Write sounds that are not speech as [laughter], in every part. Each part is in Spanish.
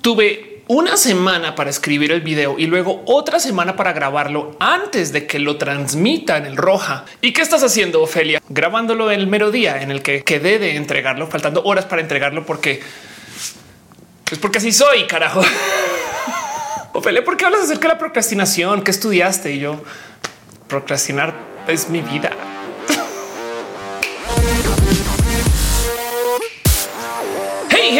tuve una semana para escribir el video y luego otra semana para grabarlo antes de que lo transmita en el roja. ¿Y qué estás haciendo, Ofelia? Grabándolo el mero día en el que quedé de entregarlo, faltando horas para entregarlo porque es porque así soy, carajo. [laughs] Ofelia, ¿por qué hablas acerca de la procrastinación? ¿Qué estudiaste? Y yo, procrastinar es mi vida.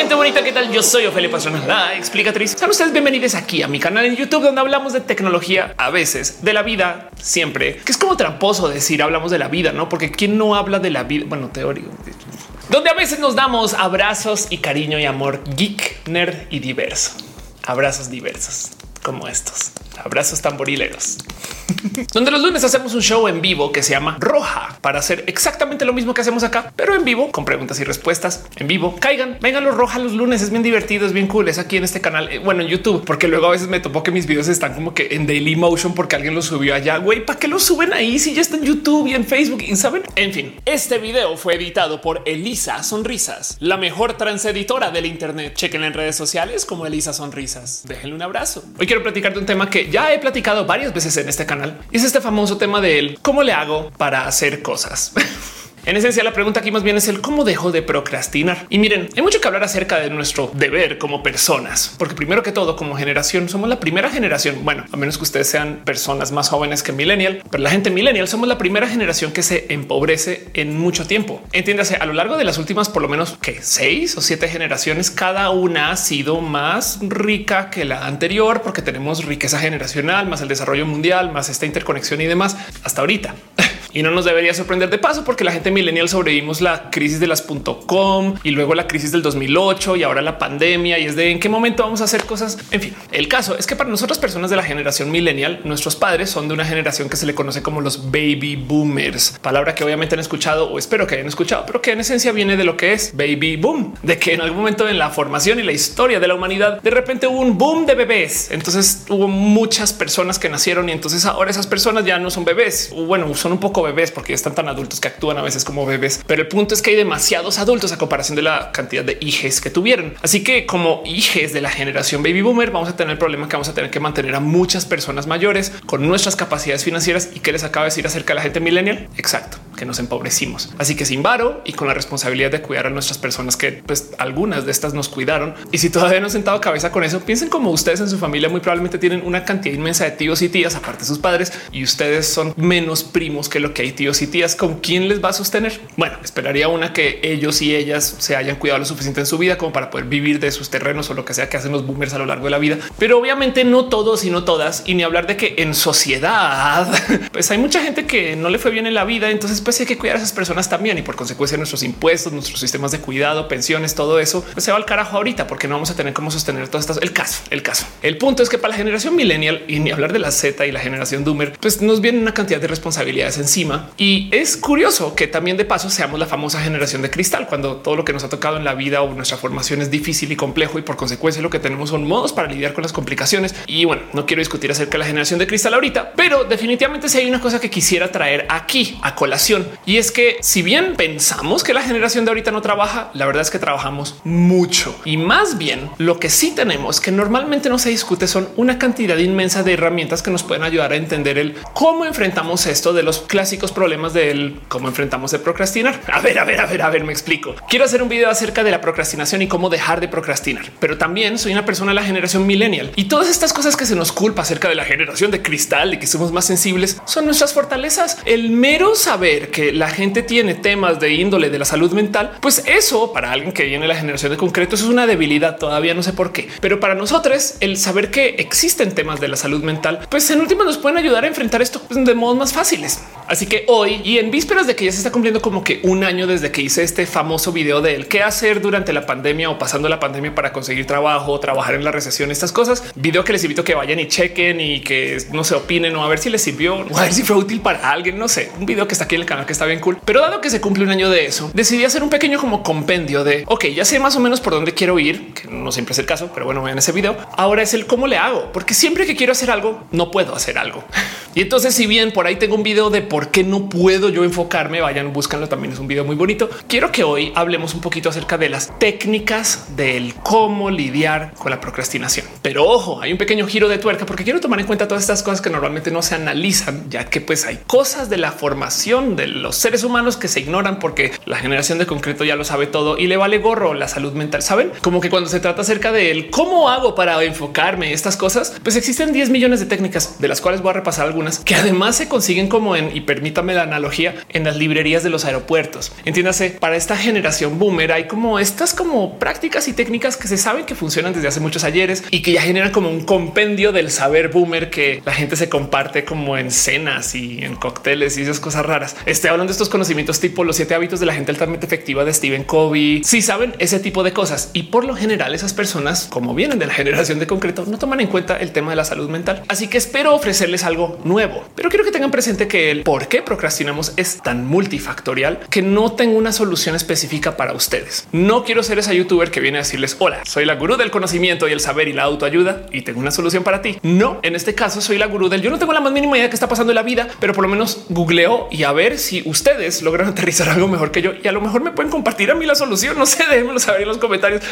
Gente bonita, ¿qué tal? Yo soy Ofelia Pastrana, la explicatriz. Sean ustedes bienvenidos aquí a mi canal en YouTube, donde hablamos de tecnología, a veces de la vida, siempre, que es como tramposo decir hablamos de la vida, no? Porque quién no habla de la vida, bueno, teórico, donde a veces nos damos abrazos y cariño y amor geek, nerd y diverso. Abrazos diversos como estos. Abrazos tamborileros. Donde los lunes hacemos un show en vivo que se llama Roja para hacer exactamente lo mismo que hacemos acá, pero en vivo con preguntas y respuestas en vivo. Caigan, vengan los Roja los lunes. Es bien divertido, es bien cool. Es aquí en este canal. eh, Bueno, en YouTube, porque luego a veces me topo que mis videos están como que en Daily Motion porque alguien los subió allá. Güey, ¿para qué los suben ahí si ya está en YouTube y en Facebook? Y saben, en fin, este video fue editado por Elisa Sonrisas, la mejor transeditora del Internet. Chequen en redes sociales como Elisa Sonrisas. Déjenle un abrazo. Quiero platicar de un tema que ya he platicado varias veces en este canal y es este famoso tema del cómo le hago para hacer cosas. [laughs] En esencia, la pregunta aquí más bien es el cómo dejo de procrastinar. Y miren, hay mucho que hablar acerca de nuestro deber como personas, porque primero que todo, como generación, somos la primera generación. Bueno, a menos que ustedes sean personas más jóvenes que millennial, pero la gente millennial somos la primera generación que se empobrece en mucho tiempo. Entiéndase, a lo largo de las últimas, por lo menos que seis o siete generaciones, cada una ha sido más rica que la anterior, porque tenemos riqueza generacional, más el desarrollo mundial, más esta interconexión y demás hasta ahorita. [laughs] Y no nos debería sorprender de paso porque la gente millennial sobrevivimos la crisis de las .com y luego la crisis del 2008 y ahora la pandemia y es de en qué momento vamos a hacer cosas. En fin, el caso es que para nosotras personas de la generación millennial, nuestros padres son de una generación que se le conoce como los baby boomers, palabra que obviamente han escuchado o espero que hayan escuchado, pero que en esencia viene de lo que es baby boom, de que en algún momento en la formación y la historia de la humanidad, de repente hubo un boom de bebés. Entonces hubo muchas personas que nacieron y entonces ahora esas personas ya no son bebés. Bueno, son un poco bebés porque ya están tan adultos que actúan a veces como bebés, pero el punto es que hay demasiados adultos a comparación de la cantidad de hijes que tuvieron. Así que como hijes de la generación baby boomer, vamos a tener el problema que vamos a tener que mantener a muchas personas mayores con nuestras capacidades financieras y que les acaba de decir acerca de la gente millennial. Exacto, que nos empobrecimos. Así que sin varo y con la responsabilidad de cuidar a nuestras personas que pues algunas de estas nos cuidaron. Y si todavía no han sentado cabeza con eso, piensen como ustedes en su familia muy probablemente tienen una cantidad inmensa de tíos y tías aparte de sus padres y ustedes son menos primos que lo que hay tíos y tías con quién les va a sostener. Bueno, esperaría una que ellos y ellas se hayan cuidado lo suficiente en su vida como para poder vivir de sus terrenos o lo que sea que hacen los boomers a lo largo de la vida. Pero obviamente no todos y no todas y ni hablar de que en sociedad [laughs] pues hay mucha gente que no le fue bien en la vida. Entonces pues hay que cuidar a esas personas también y por consecuencia nuestros impuestos, nuestros sistemas de cuidado, pensiones, todo eso pues se va al carajo ahorita porque no vamos a tener cómo sostener todas estas. El caso, el caso. El punto es que para la generación millennial y ni hablar de la Z y la generación Doomer, pues nos viene una cantidad de responsabilidades y es curioso que también de paso seamos la famosa generación de cristal cuando todo lo que nos ha tocado en la vida o nuestra formación es difícil y complejo y por consecuencia lo que tenemos son modos para lidiar con las complicaciones. Y bueno, no quiero discutir acerca de la generación de cristal ahorita, pero definitivamente si hay una cosa que quisiera traer aquí a colación. Y es que si bien pensamos que la generación de ahorita no trabaja, la verdad es que trabajamos mucho. Y más bien lo que sí tenemos que normalmente no se discute son una cantidad inmensa de herramientas que nos pueden ayudar a entender el cómo enfrentamos esto de los clásicos problemas del cómo enfrentamos el procrastinar. A ver, a ver, a ver, a ver, me explico. Quiero hacer un video acerca de la procrastinación y cómo dejar de procrastinar, pero también soy una persona de la generación millennial y todas estas cosas que se nos culpa acerca de la generación de cristal y que somos más sensibles son nuestras fortalezas. El mero saber que la gente tiene temas de índole de la salud mental, pues eso para alguien que viene de la generación de concreto es una debilidad. Todavía no sé por qué, pero para nosotros el saber que existen temas de la salud mental, pues en última nos pueden ayudar a enfrentar esto pues, de modos más fáciles. Que hoy y en vísperas de que ya se está cumpliendo como que un año desde que hice este famoso video de el qué hacer durante la pandemia o pasando la pandemia para conseguir trabajo, trabajar en la recesión, estas cosas, video que les invito a que vayan y chequen y que no se opinen o a ver si les sirvió o a ver si fue útil para alguien. No sé, un video que está aquí en el canal que está bien cool. Pero dado que se cumple un año de eso, decidí hacer un pequeño como compendio de ok, ya sé más o menos por dónde quiero ir, que no siempre es el caso, pero bueno, vean ese video. Ahora es el cómo le hago, porque siempre que quiero hacer algo, no puedo hacer algo. [laughs] Y entonces, si bien por ahí tengo un video de por qué no puedo yo enfocarme, vayan, búscanlo. También es un video muy bonito. Quiero que hoy hablemos un poquito acerca de las técnicas del cómo lidiar con la procrastinación. Pero ojo, hay un pequeño giro de tuerca porque quiero tomar en cuenta todas estas cosas que normalmente no se analizan, ya que pues hay cosas de la formación de los seres humanos que se ignoran porque la generación de concreto ya lo sabe todo y le vale gorro la salud mental. Saben como que cuando se trata acerca de él, cómo hago para enfocarme estas cosas, pues existen 10 millones de técnicas de las cuales voy a repasar algunas que además se consiguen como en y permítame la analogía en las librerías de los aeropuertos. Entiéndase, para esta generación boomer hay como estas como prácticas y técnicas que se saben que funcionan desde hace muchos ayeres y que ya generan como un compendio del saber boomer que la gente se comparte como en cenas y en cócteles y esas cosas raras. Estoy hablando de estos conocimientos tipo los siete hábitos de la gente altamente efectiva de Stephen Covey. Si saben ese tipo de cosas y por lo general esas personas, como vienen de la generación de concreto, no toman en cuenta el tema de la salud mental. Así que espero ofrecerles algo nuevo, pero quiero que tengan presente que el por qué procrastinamos es tan multifactorial que no tengo una solución específica para ustedes. No quiero ser esa youtuber que viene a decirles hola, soy la gurú del conocimiento y el saber y la autoayuda y tengo una solución para ti. No, en este caso soy la gurú del yo no tengo la más mínima idea de qué está pasando en la vida, pero por lo menos googleo y a ver si ustedes logran [laughs] aterrizar algo mejor que yo y a lo mejor me pueden compartir a mí la solución. No sé, déjenmelo saber en los comentarios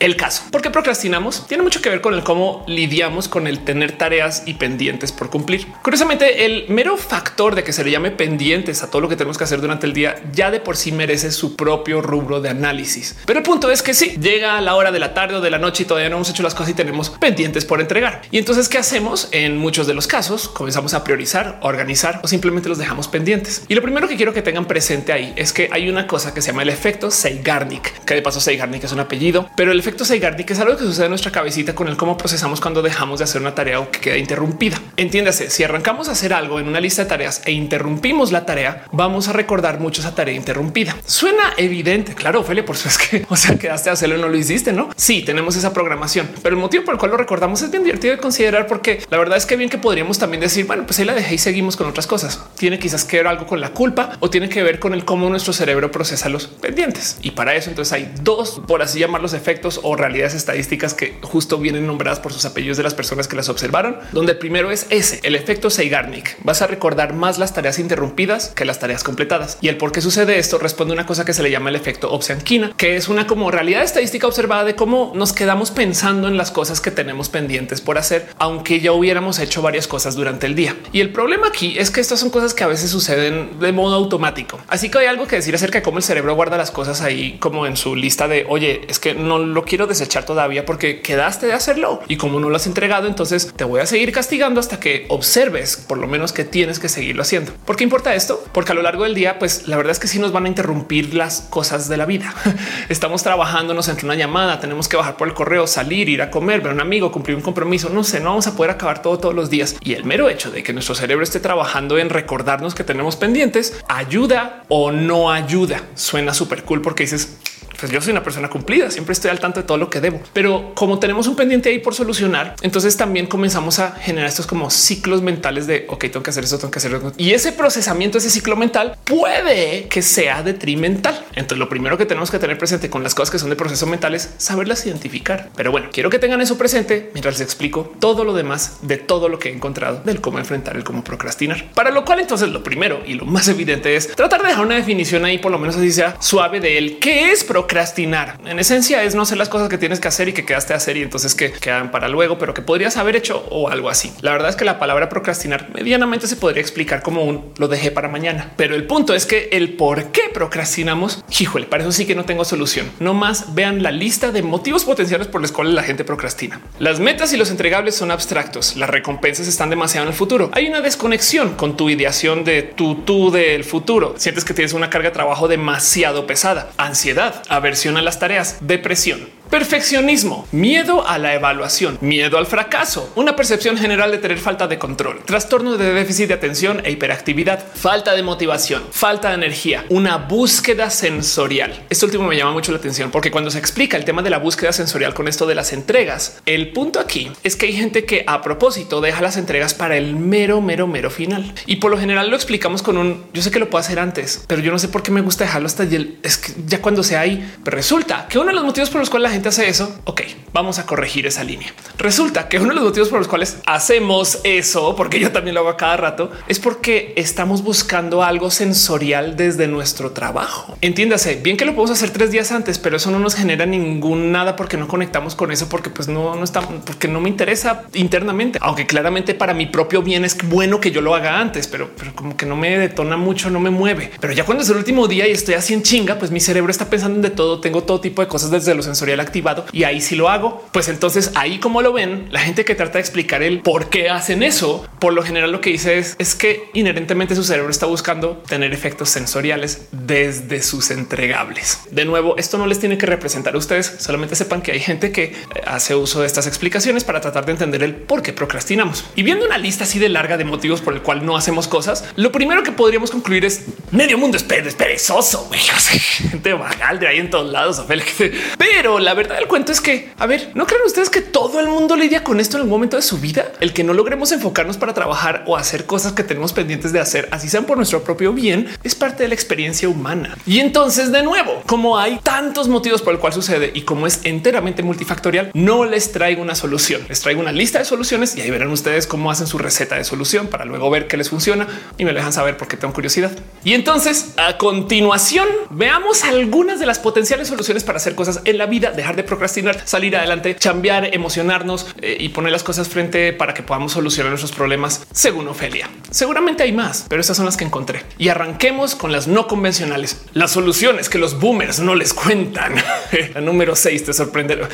el caso. ¿Por qué procrastinamos? Tiene mucho que ver con el cómo lidiamos con el tener tareas y pendientes por cumplir. Curiosamente, el mero factor de que se le llame pendientes a todo lo que tenemos que hacer durante el día ya de por sí merece su propio rubro de análisis. Pero el punto es que sí, llega a la hora de la tarde o de la noche y todavía no hemos hecho las cosas y tenemos pendientes por entregar. Y entonces, ¿qué hacemos? En muchos de los casos, comenzamos a priorizar, organizar o simplemente los dejamos pendientes. Y lo primero que quiero que tengan presente ahí es que hay una cosa que se llama el efecto Seigarnik, que de paso Seigarnik es un apellido, pero el efecto Seigarnik es algo que sucede en nuestra cabecita con el cómo procesamos cuando dejamos de hacer una tarea o que queda interrumpida. Entiéndase, si arrancamos a hacer algo en una lista de tareas e interrumpimos la tarea, vamos a recordar mucho esa tarea interrumpida. Suena evidente, claro, Ophelia, por eso es que, [laughs] o sea, quedaste a hacerlo y no lo hiciste, ¿no? Sí, tenemos esa programación, pero el motivo por el cual lo recordamos es bien divertido de considerar porque la verdad es que bien que podríamos también decir, bueno, pues ahí la dejé y seguimos con otras cosas. Tiene quizás que ver algo con la culpa o tiene que ver con el cómo nuestro cerebro procesa los pendientes. Y para eso entonces hay dos, por así llamarlos efectos o realidades estadísticas que justo vienen nombradas por sus apellidos de las personas que las observaron, donde el primero es ese, el efecto Seigarnik. Vas a recordar más las tareas interrumpidas que las tareas completadas. Y el por qué sucede esto responde a una cosa que se le llama el efecto Obsianquina, que es una como realidad estadística observada de cómo nos quedamos pensando en las cosas que tenemos pendientes por hacer, aunque ya hubiéramos hecho varias cosas durante el día. Y el problema aquí es que estas son cosas que a veces suceden de modo automático. Así que hay algo que decir acerca de cómo el cerebro guarda las cosas ahí como en su lista de oye, es que no lo quiero desechar todavía porque quedaste de hacerlo y como no lo has entregado, entonces te voy a seguir castigando hasta que observes por lo menos que tienes que seguirlo haciendo. ¿Por qué importa esto? Porque a lo largo del día, pues la verdad es que sí nos van a interrumpir las cosas de la vida. [laughs] Estamos trabajando, nos entra una llamada, tenemos que bajar por el correo, salir, ir a comer, ver a un amigo, cumplir un compromiso. No sé, no vamos a poder acabar todo todos los días. Y el mero hecho de que nuestro cerebro esté trabajando en recordarnos que tenemos pendientes ayuda o no ayuda. Suena súper cool porque dices, pues yo soy una persona cumplida, siempre estoy al tanto de todo lo que debo. Pero como tenemos un pendiente ahí por solucionar, entonces también comenzamos a generar estos como ciclos mentales de ok, tengo que hacer eso, tengo que hacer eso. Y ese procesamiento, ese ciclo mental puede que sea detrimental. Entonces lo primero que tenemos que tener presente con las cosas que son de proceso mental es saberlas identificar. Pero bueno, quiero que tengan eso presente mientras les explico todo lo demás de todo lo que he encontrado del cómo enfrentar el cómo procrastinar. Para lo cual entonces lo primero y lo más evidente es tratar de dejar una definición ahí, por lo menos así sea suave de él. ¿Qué es procrastinar? Procrastinar. En esencia es no hacer las cosas que tienes que hacer y que quedaste a hacer y entonces que quedan para luego, pero que podrías haber hecho o algo así. La verdad es que la palabra procrastinar medianamente se podría explicar como un lo dejé para mañana. Pero el punto es que el por qué procrastinamos, híjole, para eso sí que no tengo solución. No más vean la lista de motivos potenciales por los cuales la gente procrastina. Las metas y los entregables son abstractos. Las recompensas están demasiado en el futuro. Hay una desconexión con tu ideación de tu tú del futuro. Sientes que tienes una carga de trabajo demasiado pesada, ansiedad, aversión a las tareas, depresión. Perfeccionismo, miedo a la evaluación, miedo al fracaso, una percepción general de tener falta de control, trastorno de déficit de atención e hiperactividad, falta de motivación, falta de energía, una búsqueda sensorial. Esto último me llama mucho la atención porque cuando se explica el tema de la búsqueda sensorial con esto de las entregas, el punto aquí es que hay gente que a propósito deja las entregas para el mero, mero, mero final. Y por lo general lo explicamos con un yo sé que lo puedo hacer antes, pero yo no sé por qué me gusta dejarlo hasta el, es que ya cuando sea ahí. Resulta que uno de los motivos por los cuales la gente hace eso. Ok, vamos a corregir esa línea. Resulta que uno de los motivos por los cuales hacemos eso, porque yo también lo hago a cada rato, es porque estamos buscando algo sensorial desde nuestro trabajo. Entiéndase bien que lo podemos hacer tres días antes, pero eso no nos genera ningún nada porque no conectamos con eso, porque pues no, no está, porque no me interesa internamente, aunque claramente para mi propio bien es bueno que yo lo haga antes, pero, pero como que no me detona mucho, no me mueve. Pero ya cuando es el último día y estoy así en chinga, pues mi cerebro está pensando en de todo. Tengo todo tipo de cosas desde lo sensorial activado y ahí sí lo hago. Pues entonces ahí como lo ven, la gente que trata de explicar el por qué hacen eso, por lo general lo que dice es, es que inherentemente su cerebro está buscando tener efectos sensoriales desde sus entregables. De nuevo, esto no les tiene que representar a ustedes, solamente sepan que hay gente que eh, hace uso de estas explicaciones para tratar de entender el por qué procrastinamos. Y viendo una lista así de larga de motivos por el cual no hacemos cosas, lo primero que podríamos concluir es medio mundo es perezoso, [laughs] gente vagal de ahí en todos lados. [laughs] Pero la verdad del cuento es que, a ver, ¿no creen ustedes que todo el mundo lidia con esto en algún momento de su vida? El que no logremos enfocarnos para trabajar o hacer cosas que tenemos pendientes de hacer, así sean por nuestro propio bien, es parte de la experiencia humana. Y entonces, de nuevo, como hay tantos motivos por el cual sucede y como es enteramente multifactorial, no les traigo una solución, les traigo una lista de soluciones y ahí verán ustedes cómo hacen su receta de solución para luego ver qué les funciona y me dejan saber porque tengo curiosidad. Y entonces, a continuación, veamos algunas de las potenciales soluciones para hacer cosas en la vida, de procrastinar, salir adelante, cambiar, emocionarnos eh, y poner las cosas frente para que podamos solucionar nuestros problemas. Según Ofelia, seguramente hay más, pero esas son las que encontré y arranquemos con las no convencionales. Las soluciones que los boomers no les cuentan. [laughs] la número 6 te sorprenderá.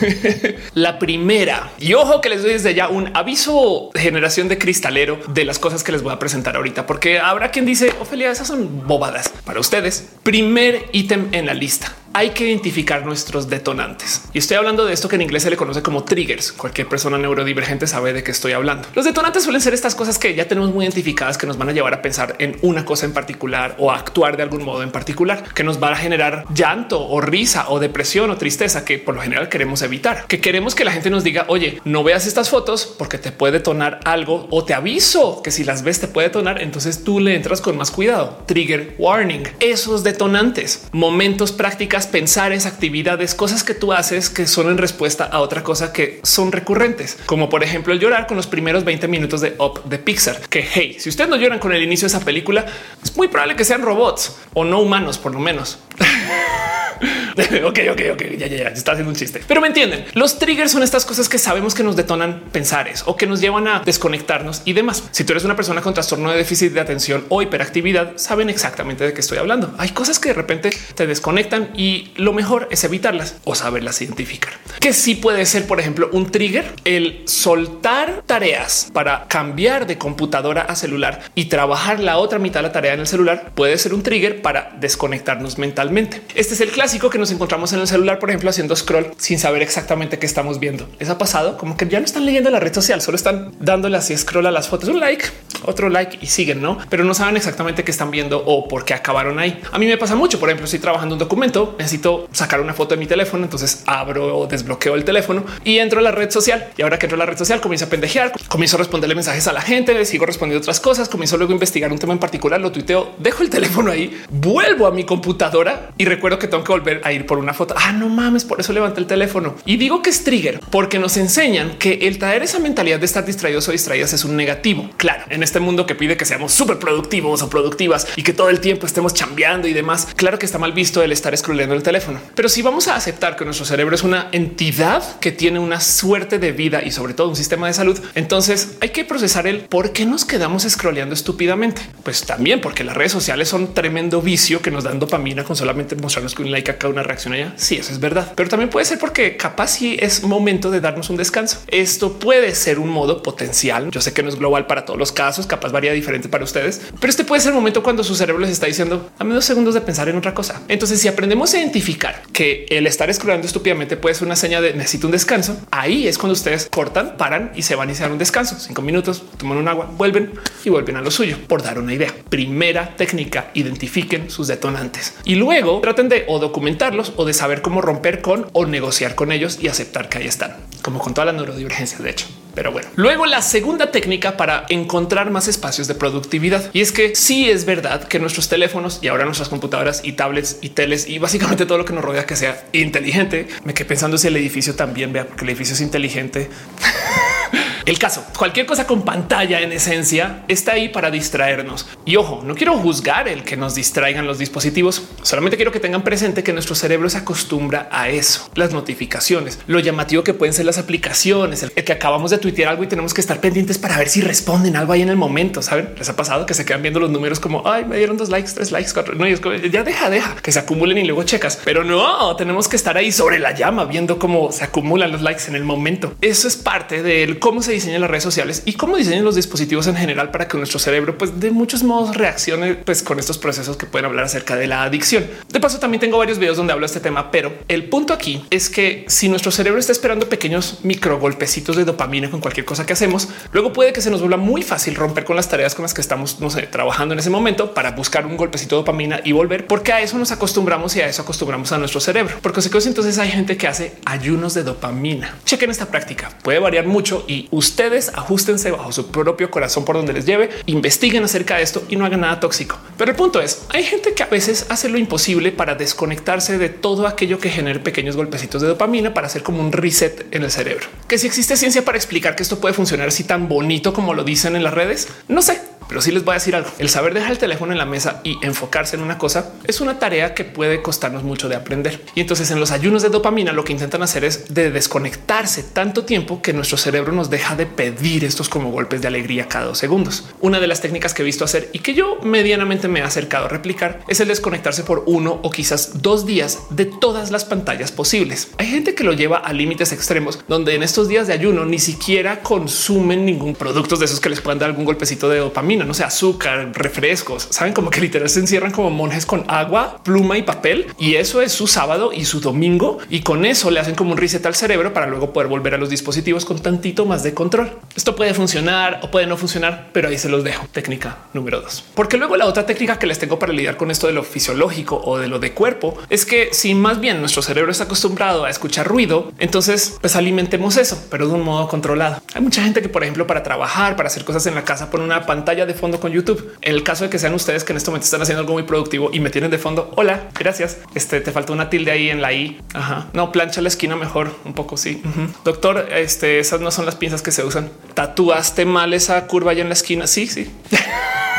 [laughs] la primera y ojo que les doy desde ya un aviso generación de cristalero de las cosas que les voy a presentar ahorita, porque habrá quien dice Ofelia, esas son bobadas para ustedes. Primer ítem en la lista hay que identificar nuestros detonantes. Y estoy hablando de esto que en inglés se le conoce como triggers. Cualquier persona neurodivergente sabe de qué estoy hablando. Los detonantes suelen ser estas cosas que ya tenemos muy identificadas que nos van a llevar a pensar en una cosa en particular o a actuar de algún modo en particular, que nos va a generar llanto o risa o depresión o tristeza que por lo general queremos evitar, que queremos que la gente nos diga, oye, no veas estas fotos porque te puede detonar algo o te aviso que si las ves te puede detonar, entonces tú le entras con más cuidado. Trigger warning, esos detonantes, momentos prácticas pensares, actividades, cosas que tú haces que son en respuesta a otra cosa que son recurrentes, como por ejemplo el llorar con los primeros 20 minutos de Up de Pixar, que hey, si ustedes no lloran con el inicio de esa película, es muy probable que sean robots o no humanos, por lo menos. [laughs] [laughs] ok, ok, ok, ya, ya, ya, está haciendo un chiste. Pero me entienden, los triggers son estas cosas que sabemos que nos detonan pensares o que nos llevan a desconectarnos y demás. Si tú eres una persona con trastorno de déficit de atención o hiperactividad, saben exactamente de qué estoy hablando. Hay cosas que de repente te desconectan y lo mejor es evitarlas o saberlas identificar. Que sí puede ser, por ejemplo, un trigger, el soltar tareas para cambiar de computadora a celular y trabajar la otra mitad de la tarea en el celular puede ser un trigger para desconectarnos mentalmente. Este es el clásico que nos encontramos en el celular, por ejemplo, haciendo scroll sin saber exactamente qué estamos viendo. ¿Les ha pasado? Como que ya no están leyendo la red social, solo están dándole así scroll a las fotos, un like, otro like y siguen, ¿no? Pero no saben exactamente qué están viendo o por qué acabaron ahí. A mí me pasa mucho, por ejemplo, estoy trabajando un documento, necesito sacar una foto de mi teléfono, entonces abro o desbloqueo el teléfono y entro a la red social. Y ahora que entro a la red social, comienzo a pendejear, comienzo a responderle mensajes a la gente, sigo respondiendo otras cosas, comienzo luego a investigar un tema en particular, lo tuiteo, dejo el teléfono ahí, vuelvo a mi computadora y recuerdo que tengo que volver a ir por una foto. Ah, no mames, por eso levanté el teléfono. Y digo que es trigger porque nos enseñan que el traer esa mentalidad de estar distraídos o distraídas es un negativo. Claro, en este mundo que pide que seamos súper productivos o productivas y que todo el tiempo estemos chambeando y demás, claro que está mal visto el estar scrolleando el teléfono. Pero si vamos a aceptar que nuestro cerebro es una entidad que tiene una suerte de vida y sobre todo un sistema de salud, entonces hay que procesar el por qué nos quedamos scrolleando estúpidamente. Pues también porque las redes sociales son tremendo vicio que nos dan dopamina con solamente mostrarnos que un like acá, una reacción allá. Sí, eso es verdad, pero también puede ser porque capaz si es momento de darnos un descanso. Esto puede ser un modo potencial. Yo sé que no es global para todos los casos, capaz varía diferente para ustedes, pero este puede ser el momento cuando su cerebro les está diciendo a menos segundos de pensar en otra cosa. Entonces, si aprendemos a identificar que el estar scrollando estúpidamente puede ser una señal de necesito un descanso, ahí es cuando ustedes cortan, paran y se van y se dan un descanso. Cinco minutos, toman un agua, vuelven y vuelven a lo suyo. Por dar una idea, primera técnica, identifiquen sus detonantes y luego traten de o documentarlos o de saber cómo romper con o negociar con ellos y aceptar que ahí están, como con todas las neurodivergencias, de hecho. Pero bueno, luego la segunda técnica para encontrar más espacios de productividad. Y es que sí es verdad que nuestros teléfonos y ahora nuestras computadoras y tablets y teles y básicamente todo lo que nos rodea que sea inteligente. Me quedé pensando si el edificio también vea porque el edificio es inteligente. [laughs] El caso, cualquier cosa con pantalla en esencia está ahí para distraernos. Y ojo, no quiero juzgar el que nos distraigan los dispositivos, solamente quiero que tengan presente que nuestro cerebro se acostumbra a eso, las notificaciones, lo llamativo que pueden ser las aplicaciones, el que acabamos de algo y tenemos que estar pendientes para ver si responden algo ahí en el momento. Saben, les ha pasado que se quedan viendo los números como ay, me dieron dos likes, tres likes, cuatro. No, es como, ya deja, deja que se acumulen y luego checas, pero no tenemos que estar ahí sobre la llama viendo cómo se acumulan los likes en el momento. Eso es parte del cómo se diseñan las redes sociales y cómo diseñan los dispositivos en general para que nuestro cerebro, pues de muchos modos reaccione pues con estos procesos que pueden hablar acerca de la adicción. De paso, también tengo varios videos donde hablo de este tema, pero el punto aquí es que si nuestro cerebro está esperando pequeños micro golpecitos de dopamina con cualquier cosa que hacemos, luego puede que se nos vuelva muy fácil romper con las tareas con las que estamos no sé, trabajando en ese momento para buscar un golpecito de dopamina y volver, porque a eso nos acostumbramos y a eso acostumbramos a nuestro cerebro. Porque entonces hay gente que hace ayunos de dopamina. Chequen esta práctica, puede variar mucho y ustedes ajustense bajo su propio corazón por donde les lleve, investiguen acerca de esto y no hagan nada tóxico. Pero el punto es, hay gente que a veces hace lo imposible para desconectarse de todo aquello que genere pequeños golpecitos de dopamina para hacer como un reset en el cerebro. Que si existe ciencia para explicar que esto puede funcionar así tan bonito como lo dicen en las redes, no sé, pero sí les voy a decir algo. El saber dejar el teléfono en la mesa y enfocarse en una cosa es una tarea que puede costarnos mucho de aprender. Y entonces en los ayunos de dopamina lo que intentan hacer es de desconectarse tanto tiempo que nuestro cerebro nos deja de pedir estos como golpes de alegría cada dos segundos. Una de las técnicas que he visto hacer y que yo medianamente me he acercado a replicar es el desconectarse por uno o quizás dos días de todas las pantallas posibles. Hay gente que lo lleva a límites extremos donde en estos días de ayuno ni siquiera consumen ningún producto de esos que les puedan dar algún golpecito de dopamina no sé, azúcar, refrescos, saben como que literal se encierran como monjes con agua, pluma y papel. Y eso es su sábado y su domingo. Y con eso le hacen como un reset al cerebro para luego poder volver a los dispositivos con tantito más de control. Esto puede funcionar o puede no funcionar, pero ahí se los dejo. Técnica número dos. Porque luego la otra técnica que les tengo para lidiar con esto de lo fisiológico o de lo de cuerpo es que si más bien nuestro cerebro está acostumbrado a escuchar ruido, entonces pues alimentemos eso, pero de un modo controlado. Hay mucha gente que, por ejemplo, para trabajar, para hacer cosas en la casa, pone una pantalla de fondo con YouTube. En el caso de que sean ustedes que en este momento están haciendo algo muy productivo y me tienen de fondo. Hola, gracias. Este te falta una tilde ahí en la I. Ajá. No plancha la esquina mejor un poco. Sí, doctor. Este esas no son las pinzas que se usan. Tatuaste mal esa curva allá en la esquina. Sí, sí. [laughs]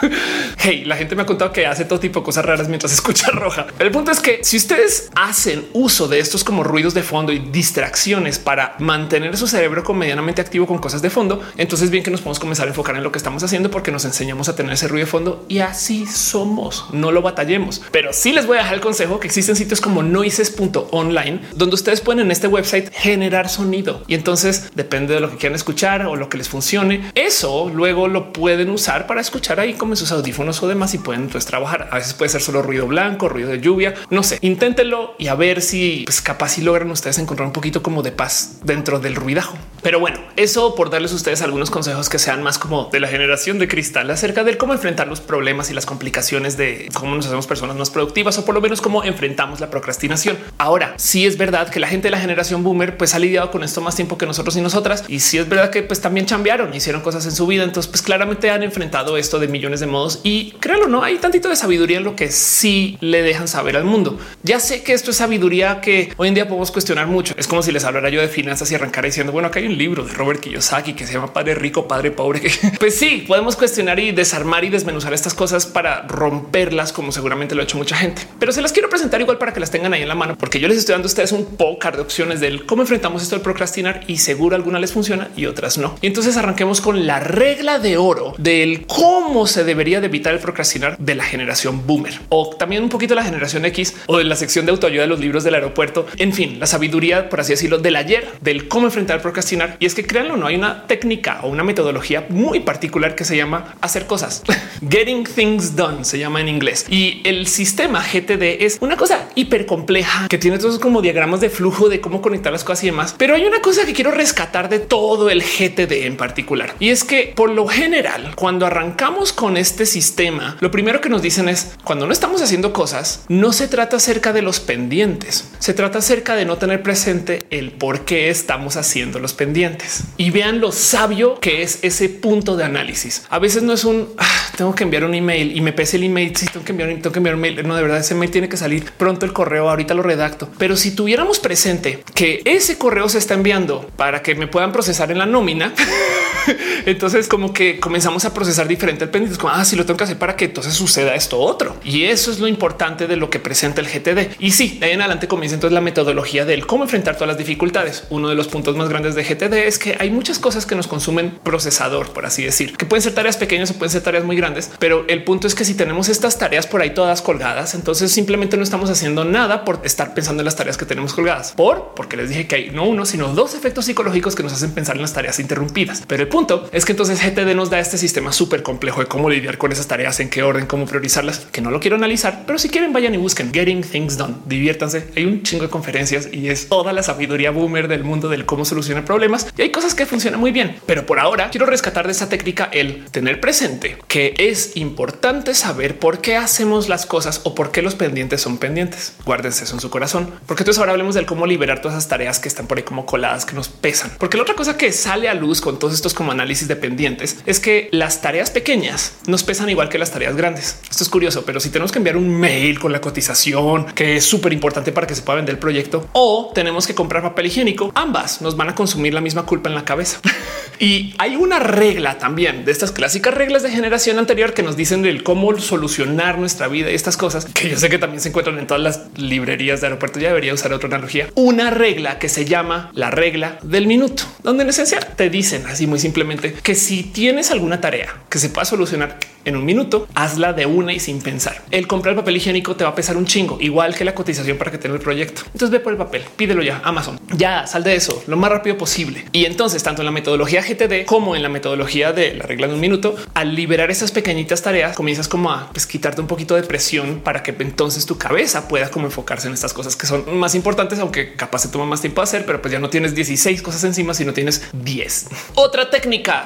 [laughs] hey, la gente me ha contado que hace todo tipo de cosas raras mientras escucha [laughs] roja. El punto es que si ustedes hacen uso de estos como ruidos de fondo y distracciones para mantener su cerebro medianamente activo con cosas de fondo, entonces bien que nos podemos comenzar a enfocar en lo que estamos haciendo porque nos enseñamos a tener ese ruido de fondo y así somos. No lo batallemos, pero sí les voy a dejar el consejo que existen sitios como noises.online donde ustedes pueden en este website generar sonido y entonces depende de lo que quieran escuchar o lo que les funcione. Eso luego lo pueden usar para escuchar ahí como en sus audífonos o demás y pueden pues, trabajar. A veces puede ser solo ruido blanco, ruido de lluvia. No sé, inténtenlo y a ver si pues, capaz si logran ustedes encontrar un poquito como de paz dentro del ruidajo. Pero bueno, eso por darles a ustedes algunos consejos que sean más como de la generación de cristal acerca de cómo enfrentar los problemas y las complicaciones de cómo nos hacemos personas más productivas o por lo menos cómo enfrentamos la procrastinación. Ahora, sí es verdad que la gente de la generación boomer pues ha lidiado con esto más tiempo que nosotros y nosotras. Y sí es verdad que pues también cambiaron, hicieron cosas en su vida. Entonces pues claramente han enfrentado esto de millones de modos y créanlo, no hay tantito de sabiduría en lo que sí le dejan saber al mundo. Ya sé que esto es sabiduría que hoy en día podemos cuestionar mucho. Es como si les hablara yo de finanzas y arrancar diciendo, bueno, acá hay un libro de Robert Kiyosaki que se llama Padre Rico, Padre Pobre. [laughs] pues sí, podemos cuestionar y desarmar y desmenuzar estas cosas para romperlas, como seguramente lo ha hecho mucha gente. Pero se las quiero presentar igual para que las tengan ahí en la mano, porque yo les estoy dando a ustedes un poco de opciones del cómo enfrentamos esto del procrastinar y seguro alguna les funciona y otras no. Y entonces arranquemos con la regla de oro del cómo se debería de evitar el procrastinar de la generación boomer o también un poquito la generación X o de la sección de autoayuda de los libros del aeropuerto. En fin, la sabiduría, por así decirlo, del ayer, del cómo enfrentar el procrastinar. Y es que créanlo, no hay una técnica o una metodología muy particular que se llama hacer cosas. [laughs] Getting things done se llama en inglés. Y el sistema GTD es una cosa hiper compleja que tiene todos como diagramas de flujo de cómo conectar las cosas y demás. Pero hay una cosa que quiero rescatar de todo el GTD en particular. Y es que por lo general, cuando arrancamos con este sistema, lo primero que nos dicen es cuando no estamos haciendo cosas, no se trata acerca de los pendientes, se trata acerca de no tener presente el por qué estamos haciendo los pendientes y vean lo sabio que es ese punto de análisis. A veces no es un ah, tengo que enviar un email y me pese el email. Si tengo que enviar, tengo que enviar un mail. No, de verdad, ese mail tiene que salir pronto el correo. Ahorita lo redacto. Pero si tuviéramos presente que ese correo se está enviando para que me puedan procesar en la nómina, [laughs] [laughs] entonces como que comenzamos a procesar diferente el pendiente. Como ah, si lo tengo que hacer para que entonces suceda esto otro. Y eso es lo importante de lo que presenta el GTD. Y sí, de ahí en adelante comienza entonces la metodología del cómo enfrentar todas las dificultades. Uno de los puntos más grandes de GTD es que hay muchas cosas que nos consumen procesador, por así decir, que pueden ser tareas pequeñas o pueden ser tareas muy grandes, pero el punto es que si tenemos estas tareas por ahí todas colgadas, entonces simplemente no estamos haciendo nada por estar pensando en las tareas que tenemos colgadas. Por porque les dije que hay no uno, sino dos efectos psicológicos que nos hacen pensar en las tareas interrumpidas. Pero el punto es que entonces GTD nos da este sistema súper complejo de cómo lidiar con esas tareas, en qué orden, cómo priorizarlas, que no lo quiero analizar, pero si quieren vayan y busquen Getting Things Done, diviértanse. Hay un chingo de conferencias y es toda la sabiduría boomer del mundo del cómo solucionar problemas y hay cosas que funcionan muy bien. Pero por ahora quiero rescatar de esa técnica el tener presente que es importante saber por qué hacemos las cosas o por qué los pendientes son pendientes. Guárdense eso en su corazón, porque entonces ahora hablemos del cómo liberar todas esas tareas que están por ahí como coladas que nos pesan. Porque la otra cosa que sale a luz con todos estos como análisis de pendientes es que las tareas pequeñas nos pesan igual que las tareas grandes. Esto es curioso, pero si tenemos que enviar un mail con la cotización, que es súper importante para que se pueda vender el proyecto, o tenemos que comprar papel higiénico, ambas nos van a consumir la misma culpa en la cabeza. [laughs] y hay una regla también de estas clásicas reglas de generación anterior que nos dicen del cómo solucionar nuestra vida y estas cosas que yo sé que también se encuentran en todas las librerías de aeropuerto. Ya debería usar otra analogía, una regla que se llama la regla del minuto, donde en esencia te dicen así muy simplemente que si tienes alguna tarea que se pueda solucionar en un minuto, hazla de una y sin pensar. El comprar papel higiénico te va a pesar un chingo, igual que la cotización para que tenga el proyecto. Entonces ve por el papel, pídelo ya Amazon. Ya sal de eso lo más rápido posible. Y entonces, tanto en la metodología GTD como en la metodología de la regla de un minuto, al liberar esas pequeñitas tareas, comienzas como a pues, quitarte un poquito de presión para que entonces tu cabeza pueda como enfocarse en estas cosas que son más importantes, aunque capaz se toma más tiempo hacer, pero pues ya no tienes 16 cosas encima, sino tienes 10. Otra técnica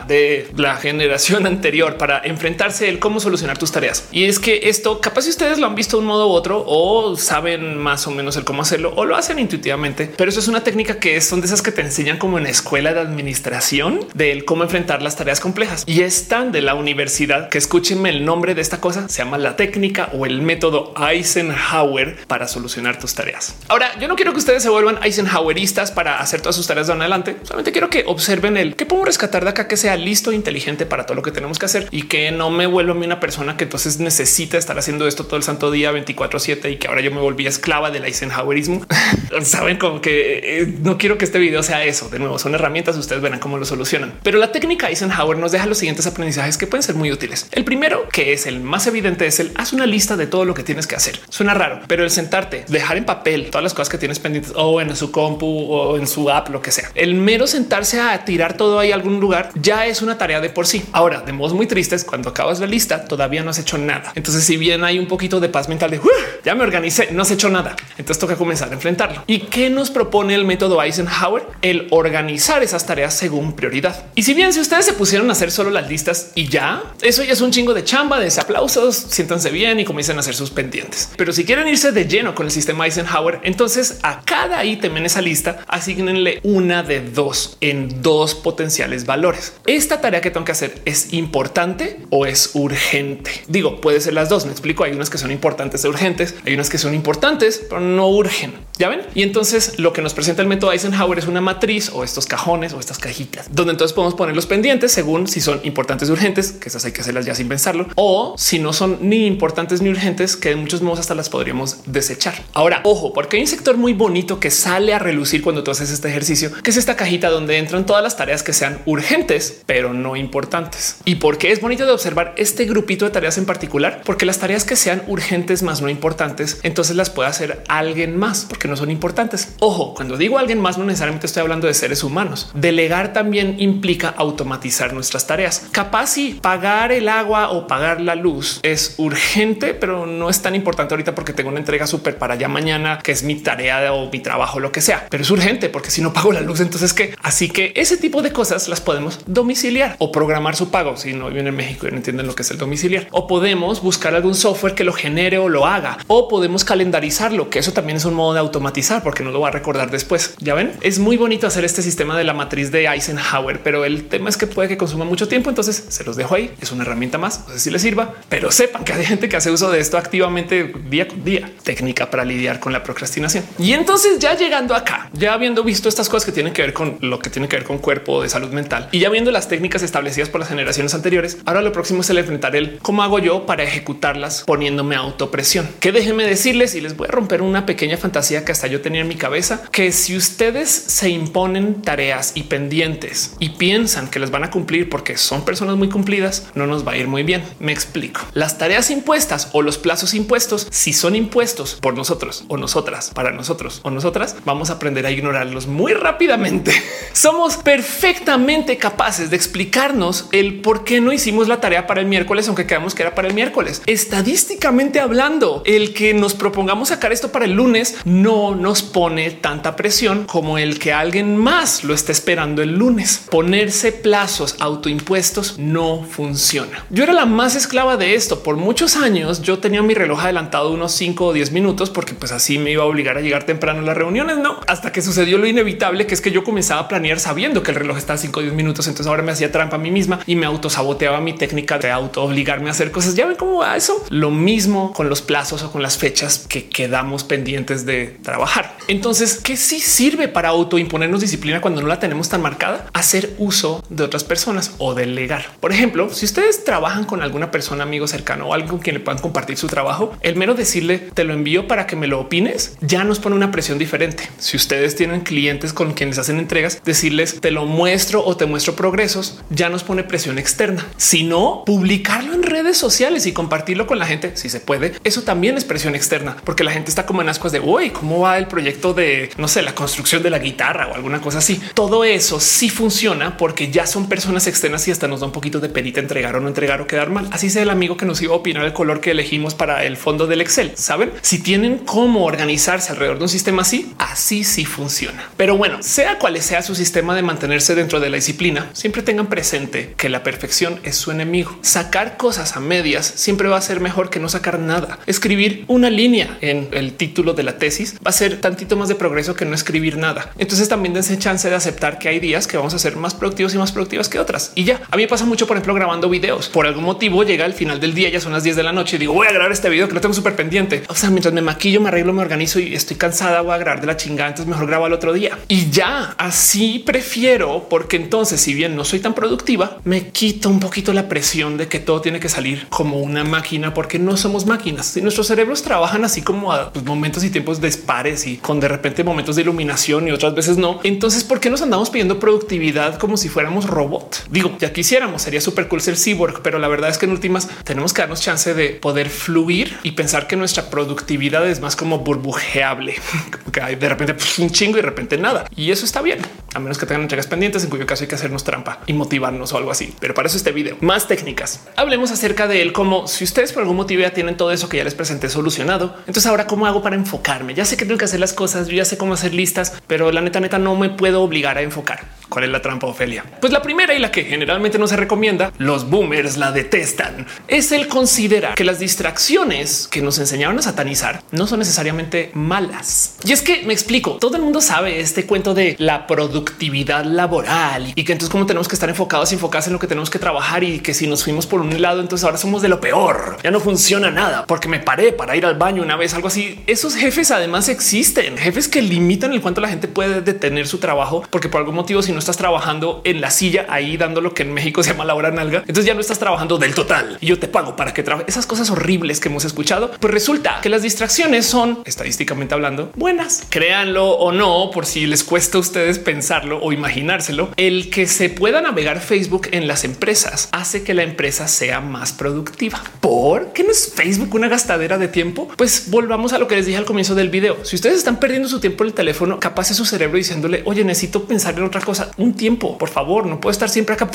de la generación [laughs] anterior para enfrentarse el cómo solucionar tus tareas. Y es que esto capaz si ustedes lo han visto de un modo u otro o saben más o menos el cómo hacerlo o lo hacen intuitivamente, pero eso es una técnica que son de esas que te enseñan como en escuela de administración del cómo enfrentar las tareas complejas y están de la universidad que escúchenme el nombre de esta cosa se llama la técnica o el método Eisenhower para solucionar tus tareas. Ahora yo no quiero que ustedes se vuelvan Eisenhoweristas para hacer todas sus tareas de adelante. Solamente quiero que observen el que puedo rescatar acá que sea listo, e inteligente para todo lo que tenemos que hacer y que no me vuelva a mí una persona que entonces necesita estar haciendo esto todo el santo día 24 7 y que ahora yo me volví esclava del Eisenhowerismo. [laughs] Saben como que eh, no quiero que este video sea eso. De nuevo, son herramientas. Ustedes verán cómo lo solucionan. Pero la técnica Eisenhower nos deja los siguientes aprendizajes que pueden ser muy útiles. El primero, que es el más evidente, es el haz una lista de todo lo que tienes que hacer. Suena raro, pero el sentarte, dejar en papel todas las cosas que tienes pendientes o en su compu o en su app, lo que sea. El mero sentarse a tirar todo ahí a algún lugar ya es una tarea de por sí. Ahora, de modos muy tristes, cuando acabas la lista, todavía no has hecho nada. Entonces, si bien hay un poquito de paz mental de ya me organicé, no has hecho nada. Entonces toca comenzar a enfrentarlo. ¿Y qué nos propone el método Eisenhower? El organizar esas tareas según prioridad. Y si bien si ustedes se pusieron a hacer solo las listas y ya, eso ya es un chingo de chamba, de aplausos, siéntanse bien y comiencen a hacer sus pendientes. Pero si quieren irse de lleno con el sistema Eisenhower, entonces a cada ítem en esa lista asignenle una de dos en dos potenciales valores. Esta tarea que tengo que hacer es importante o es urgente. Digo, puede ser las dos. Me explico. Hay unas que son importantes e urgentes, hay unas que son importantes, pero no urgen. Ya ven. Y entonces lo que nos presenta el método Eisenhower es una matriz o estos cajones o estas cajitas donde entonces podemos poner los pendientes según si son importantes y urgentes, que esas hay que hacerlas ya sin pensarlo, o si no son ni importantes ni urgentes, que de muchos modos hasta las podríamos desechar. Ahora, ojo, porque hay un sector muy bonito que sale a relucir cuando tú haces este ejercicio, que es esta cajita donde entran todas las tareas que sean urgentes, pero no importantes. Y por qué es bonito de observar este grupito de tareas en particular, porque las tareas que sean urgentes más no importantes, entonces las puede hacer alguien más porque no son importantes. Ojo, cuando digo alguien más, no necesariamente estoy hablando de seres humanos. Delegar también implica automatizar nuestras tareas. Capaz si pagar el agua o pagar la luz es urgente, pero no es tan importante ahorita porque tengo una entrega súper para allá mañana, que es mi tarea o mi trabajo, lo que sea, pero es urgente porque si no pago la luz, entonces que así que ese tipo de cosas las podemos domiciliar o programar su pago. Si no viven en México y no entienden lo que es el domiciliar, o podemos buscar algún software que lo genere o lo haga, o podemos calendarizarlo, que eso también es un modo de automatizar porque no lo va a recordar después. Ya ven, es muy bonito hacer este sistema de la matriz de Eisenhower, pero el tema es que puede que consuma mucho tiempo. Entonces se los dejo ahí. Es una herramienta más. No sé si les sirva, pero sepan que hay gente que hace uso de esto activamente día con día. Técnica para lidiar con la procrastinación. Y entonces ya llegando acá, ya habiendo visto estas cosas que tienen que ver con lo que tiene que ver con cuerpo de salud mental y ya viendo las técnicas establecidas por las generaciones anteriores, ahora lo próximo es el enfrentar el cómo hago yo para ejecutarlas poniéndome autopresión. Que déjenme decirles y les voy a romper una pequeña fantasía que hasta yo tenía en mi cabeza, que si ustedes se imponen tareas y pendientes y piensan que les van a cumplir porque son personas muy cumplidas, no nos va a ir muy bien. Me explico. Las tareas impuestas o los plazos impuestos, si son impuestos por nosotros o nosotras, para nosotros o nosotras, vamos a aprender a ignorarlos muy rápidamente. [laughs] Somos perfectamente capaces de explicarnos el por qué no hicimos la tarea para el miércoles, aunque quedamos que era para el miércoles. Estadísticamente hablando, el que nos propongamos sacar esto para el lunes no nos pone tanta presión como el que alguien más lo esté esperando el lunes. Ponerse plazos autoimpuestos no funciona. Yo era la más esclava de esto. Por muchos años yo tenía mi reloj adelantado unos 5 o 10 minutos porque pues así me iba a obligar a llegar temprano a las reuniones. No, hasta que sucedió lo inevitable, que es que yo comenzaba a planear sabiendo que el reloj está a 5 o 10 minutos. Entonces ahora me hacía trampa a mí misma y me autosaboteaba mi técnica de auto obligarme a hacer cosas. Ya ven cómo va eso. Lo mismo con los plazos o con las fechas que quedamos pendientes de trabajar. Entonces, ¿qué sí sirve para autoimponernos disciplina cuando no la tenemos tan marcada? Hacer uso de otras personas o delegar. Por ejemplo, si ustedes trabajan con alguna persona, amigo cercano o alguien con quien le puedan compartir su trabajo, el mero decirle te lo envío para que me lo opines ya nos pone una presión diferente. Si ustedes tienen clientes con quienes hacen entregas, decirles te lo muestro o te muestro progresos ya nos pone presión externa. Si no, publicarlo en redes sociales y compartirlo con la gente, si se puede, eso también es presión externa, porque la gente está como en ascuas de hoy, cómo va el proyecto de no sé, la construcción de la guitarra o alguna cosa así. Todo eso sí funciona porque ya son personas externas y hasta nos da un poquito de perita entregar o no entregar o quedar mal. Así sea el amigo que nos iba a opinar el color que elegimos para el fondo del Excel. Saben si tienen cómo organizarse alrededor de un sistema así, así sí funciona. Pero bueno, sea cual sea su sistema de mantenerse dentro de la disciplina, siempre tengan presente que la perfección es su enemigo. Sacar cosas a medias siempre va a ser mejor que no sacar nada. Escribir una línea en el título de la tesis va a ser tantito más de progreso que no escribir nada. Entonces también dense chance de aceptar que hay días que vamos a ser más productivos y más productivas que otras. Y ya, a mí me pasa mucho, por ejemplo, grabando videos. Por algún motivo llega al final del día, ya son las 10 de la noche y digo, voy a grabar este video que lo tengo súper pendiente. O sea, mientras me maquillo, me arreglo, me organizo y estoy cansada, voy a grabar de la chingada, entonces mejor grabo al otro día. Y ya, así prefiero, porque entonces, si bien no soy tan productiva, me quito un poquito la presión de que todo tiene que salir como una máquina, porque no somos máquinas. Si nuestros cerebros trabajan así como a pues, momentos y tiempos despares y con de repente momentos de iluminación y otras veces no. Entonces, ¿por qué nos andamos pidiendo productividad como si fuéramos robot? Digo, ya quisiéramos, sería súper cool ser cyborg, pero la verdad es que en últimas tenemos que darnos chance de poder fluir y pensar que nuestra productividad es más como burbujeable, [laughs] que de repente pues, un chingo y de repente nada. Y eso está bien, a menos que tengan entregas pendientes, en cuyo caso hay que hacernos trampa y motivarnos o algo así. Pero para eso este video, más técnicas. Hablemos acerca de él como si ustedes por algún motivo ya tienen todo eso que ya les presenté solucionado. Entonces ahora cómo hago para enfocarme? Ya sé que tengo que hacer las cosas, ya sé cómo hacer listas, pero la neta neta no me puedo obligar a enfocar. ¿Cuál es la trampa, Ofelia? Pues la primera y la que generalmente no se recomienda, los boomers la detestan, es el considerar que las distracciones que nos enseñaron a satanizar no son necesariamente malas. Y es que me explico, todo el mundo sabe este cuento de la productividad laboral y que entonces como tenemos que estar enfocados y enfocados en lo que tenemos que trabajar y que si nos fuimos por un lado, entonces ahora somos de lo peor. Ya no funciona nada porque me paré para ir al baño una vez, algo así. Esos jefes además existen, jefes que limitan el cuánto la gente puede detener su trabajo porque por algún motivo si no estás trabajando en la silla ahí dando lo que en México se llama la hora nalga, entonces ya no estás trabajando del total y yo te pago para que trabaje esas cosas horribles que hemos escuchado. Pues resulta que las distracciones son estadísticamente hablando buenas. Créanlo o no, por si les cuesta a ustedes pensarlo o imaginárselo, el que se pueda navegar Facebook en las empresas hace que la empresa sea más productiva. ¿Por qué no es Facebook una gastadera de tiempo? Pues volvamos a lo que les dije al comienzo del video. Si ustedes están perdiendo su tiempo en el teléfono, capaz es su cerebro diciéndole, oye, necesito pensar en otra cosa, un tiempo, por favor, no puedo estar siempre acá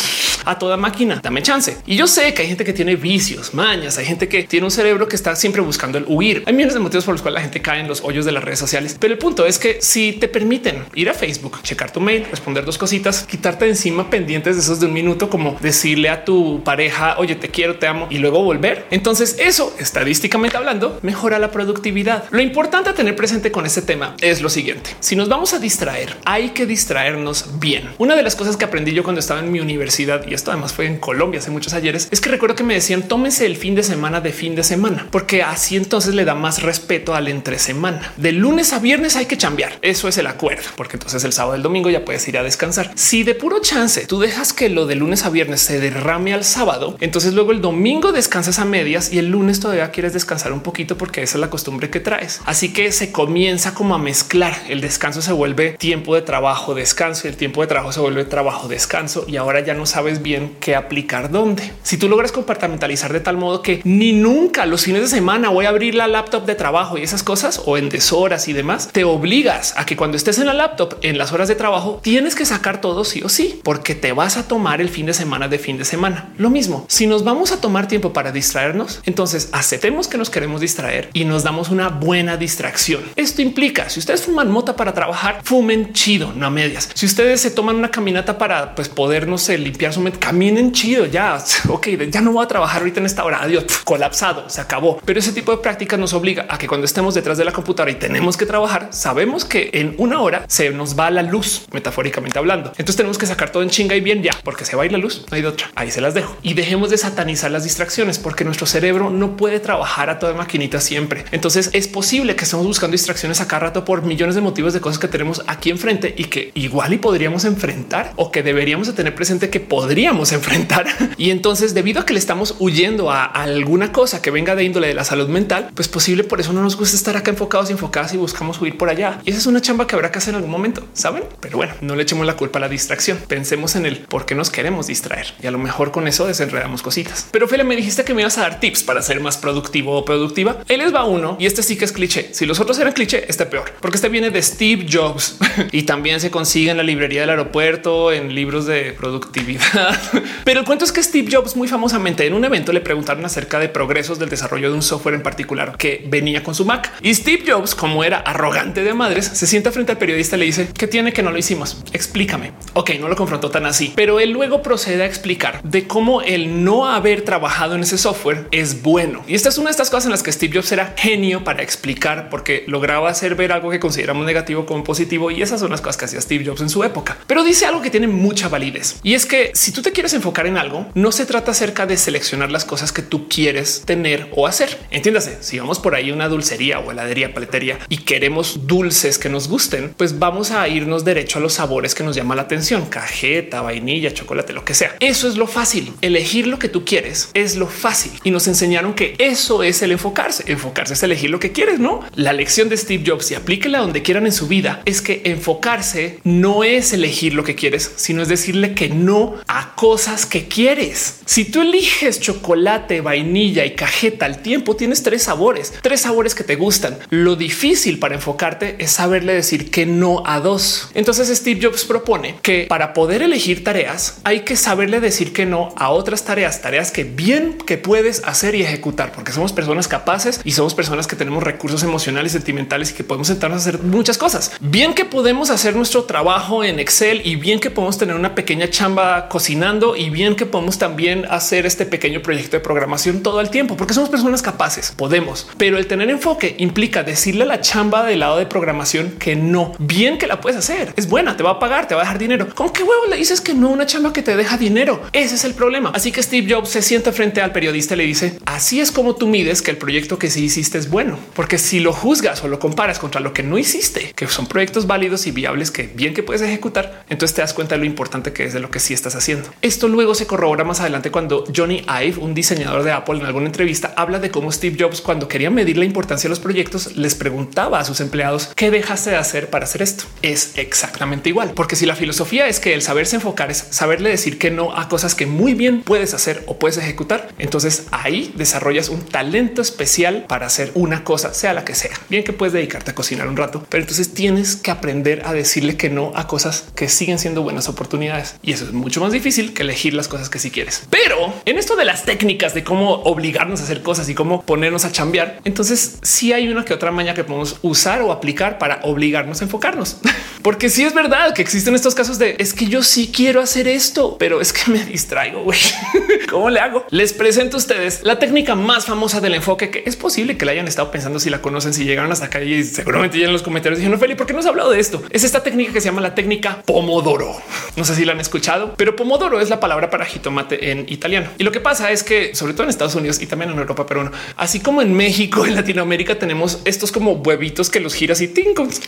a toda máquina. Dame chance. Y yo sé que hay gente que tiene vicios, mañas, hay gente que tiene un cerebro que está siempre buscando el huir. Hay millones de motivos por los cuales la gente cae en los hoyos de las redes sociales. Pero el punto es que si te permiten ir a Facebook, checar tu mail, responder dos cositas, quitarte encima pendientes de esos de un minuto, como decirle a tu pareja, oye, te quiero, te amo y luego volver. Entonces eso estadísticamente hablando mejora la productividad. Lo importante a tener presente con este tema es lo siguiente. Si nos vamos a distraer, hay que distraernos bien. Una de las cosas que aprendí yo cuando estaba en mi universidad, y esto además fue en Colombia hace muchos ayeres, es que recuerdo que me decían tómese el fin de semana de fin de semana, porque así entonces le da más respeto al entre semana. De lunes a viernes hay que cambiar. Eso es el acuerdo, porque entonces el sábado, el domingo ya puedes ir a descansar. Si de puro chance tú dejas que lo de lunes a viernes se derrame al sábado, entonces luego el domingo descansas a medias y el lunes todavía quieres descansar un poquito porque esa es la costumbre que traes. Así que se comienza como a mezclar. El descanso se vuelve tiempo de trabajo, descanso y el tiempo de trabajo se vuelve trabajo, descanso y ahora ya no sabes bien qué aplicar dónde. Si tú logras compartamentalizar de tal modo que ni nunca los fines de semana voy a abrir la laptop de trabajo y esas cosas o en deshoras y demás, te obligas a que cuando estés en la laptop en las horas de trabajo tienes que sacar todo sí o sí, porque te vas a tomar el fin de semana de fin de semana. Lo mismo, si nos vamos a tomar tiempo para distraernos, entonces aceptemos que nos queremos distraer y nos damos una buena distracción. Esto implica si ustedes fuman mota para trabajar, fumen chido, no a medias. Si ustedes se toman una caminata para pues, poder no sé, limpiar su mente, caminen chido. Ya, [laughs] ok, ya no voy a trabajar ahorita en esta hora. Adiós, colapsado, se acabó. Pero ese tipo de prácticas nos obliga a que cuando estemos detrás de la computadora y tenemos que trabajar, sabemos que en una hora se nos va la luz, metafóricamente hablando. Entonces tenemos que sacar todo en chinga y bien ya, porque se va a la luz. No hay de otra. Ahí se las dejo y dejemos de satanizar las distracciones, porque nuestro cerebro no puede trabajar a toda maquinita siempre. Entonces es posible que estemos buscando distracciones a cada rato por millones de motivos de cosas que tenemos aquí enfrente y que igual y podríamos enfrentar o que deberíamos de tener presente que podríamos [laughs] enfrentar. Y entonces, debido a que le estamos huyendo a alguna cosa que venga de índole de la salud mental, pues posible por eso no nos gusta estar acá enfocados y enfocadas y buscamos huir por allá. Y esa es una chamba que habrá que hacer en algún momento, saben? Pero bueno, no le echemos la culpa a la distracción. Pensemos en el por qué nos queremos distraer y a lo mejor con eso desenredamos cositas. Pero Fele, me dijiste que me ibas a dar tips para ser más productivo o productiva. Él les va uno y este sí que es cliché. Si los otros eran cliché, este peor, porque este viene de Steve Jobs [laughs] y también se consigue en la librería del aeropuerto, en libros de productividad. [laughs] Pero el cuento es que Steve Jobs muy famosamente en un evento le preguntaron acerca de progresos del desarrollo de un software en particular que venía con su Mac y Steve Jobs, como era arrogante de madres, se sienta frente al periodista y le dice que tiene que no lo hicimos. Explícame. Ok, no lo confrontó tan así, pero él luego procede a explicar de cómo el no haber trabajado en ese software es bueno. Y esta es una de estas cosas en las que Steve Jobs era genio para explicar porque lograba hacer ver algo que consideramos negativo como positivo y esas son las cosas que hacía Steve Jobs en su época. Pero dice algo que tiene mucha validez y es que si tú te quieres enfocar en algo, no se trata acerca de seleccionar las cosas que tú quieres tener o hacer. Entiéndase, si vamos por ahí una dulcería o heladería, paletería y queremos dulces que nos gusten, pues vamos a irnos derecho a los sabores que nos llama la atención, cajeta, vainilla, chocolate, lo que sea. Eso es lo fácil. Elegir lo que tú quieres es lo fácil y nos enseñaron que eso es el enfocarse. Enfocarse es elegir lo que quieres, no? La lección de Steve Jobs y aplíquela donde quieran en su vida es que enfocarse no es elegir lo que quieres, sino es decirle que no a cosas que quieres. Si tú eliges chocolate, vainilla y cajeta al tiempo, tienes tres sabores, tres sabores que te gustan. Lo difícil para enfocarte es saberle decir que no a dos. Entonces Steve Jobs propone que para poder elegir tareas hay que saberle decir que no a otras tareas, tareas que bien que puedes hacer y ejecutar, porque somos personas capaces y somos personas que tenemos recursos emocionales, sentimentales y que podemos sentarnos a hacer muchas cosas. Bien que podemos hacer nuestro trabajo en Excel y bien que podemos tener una pequeña chamba cocinando y bien que podemos también hacer este pequeño proyecto de programación todo el tiempo, porque somos personas capaces, podemos, pero el tener enfoque implica decirle a la chamba del lado de programación que no, bien que la puedes hacer, es buena, te va a pagar, te va a dejar dinero. ¿Con qué huevo le dices que no una chamba que te deja dinero? Ese es el problema. Así que Steve Jobs se sienta frente al periodista y le dice, así es como tú mides que el proyecto que sí hiciste es bueno, porque si lo juzgas o lo comparas contra lo que no hiciste, que son proyectos válidos y viables que bien que puedes ejecutar, entonces te das cuenta de lo importante que es de lo que sí estás haciendo. Esto luego se corrobora más adelante cuando Johnny Ive, un diseñador de Apple, en alguna entrevista habla de cómo Steve Jobs, cuando quería medir la importancia de los proyectos, les preguntaba a sus empleados qué dejaste de hacer para hacer esto. Es exactamente igual, porque si la filosofía es que el saberse enfocar es saberle decir que no a cosas que muy bien puedes hacer o puedes ejecutar, entonces ahí desarrollas un talento especial para hacer una cosa, sea la que sea. Bien que puedes dedicarte a cocinar un rato, pero entonces tienes que aprender a decirle que no a cosas que siguen siendo buenas oportunidades. Y eso es mucho más difícil que elegir las cosas que si sí quieres. Pero en esto de las técnicas de cómo obligarnos a hacer cosas y cómo ponernos a chambear, entonces sí hay una que otra maña que podemos usar o aplicar para obligarnos a enfocarnos. [laughs] Porque sí es verdad que existen estos casos de es que yo sí quiero hacer esto, pero es que me distraigo. güey. [laughs] ¿Cómo le hago? Les presento a ustedes la técnica más famosa del enfoque que es posible que la hayan estado pensando si la conocen, si llegaron hasta acá y seguramente ya en los comentarios dijeron, Feli, ¿por qué no has hablado de esto? Es esta técnica que se llama la técnica Pomodoro. No sé si la han escuchado, pero Pomodoro es la palabra para jitomate en italiano. Y lo que pasa es que sobre todo en Estados Unidos y también en Europa, pero así como en México, [laughs] en Latinoamérica tenemos estos como huevitos que los giras y tincos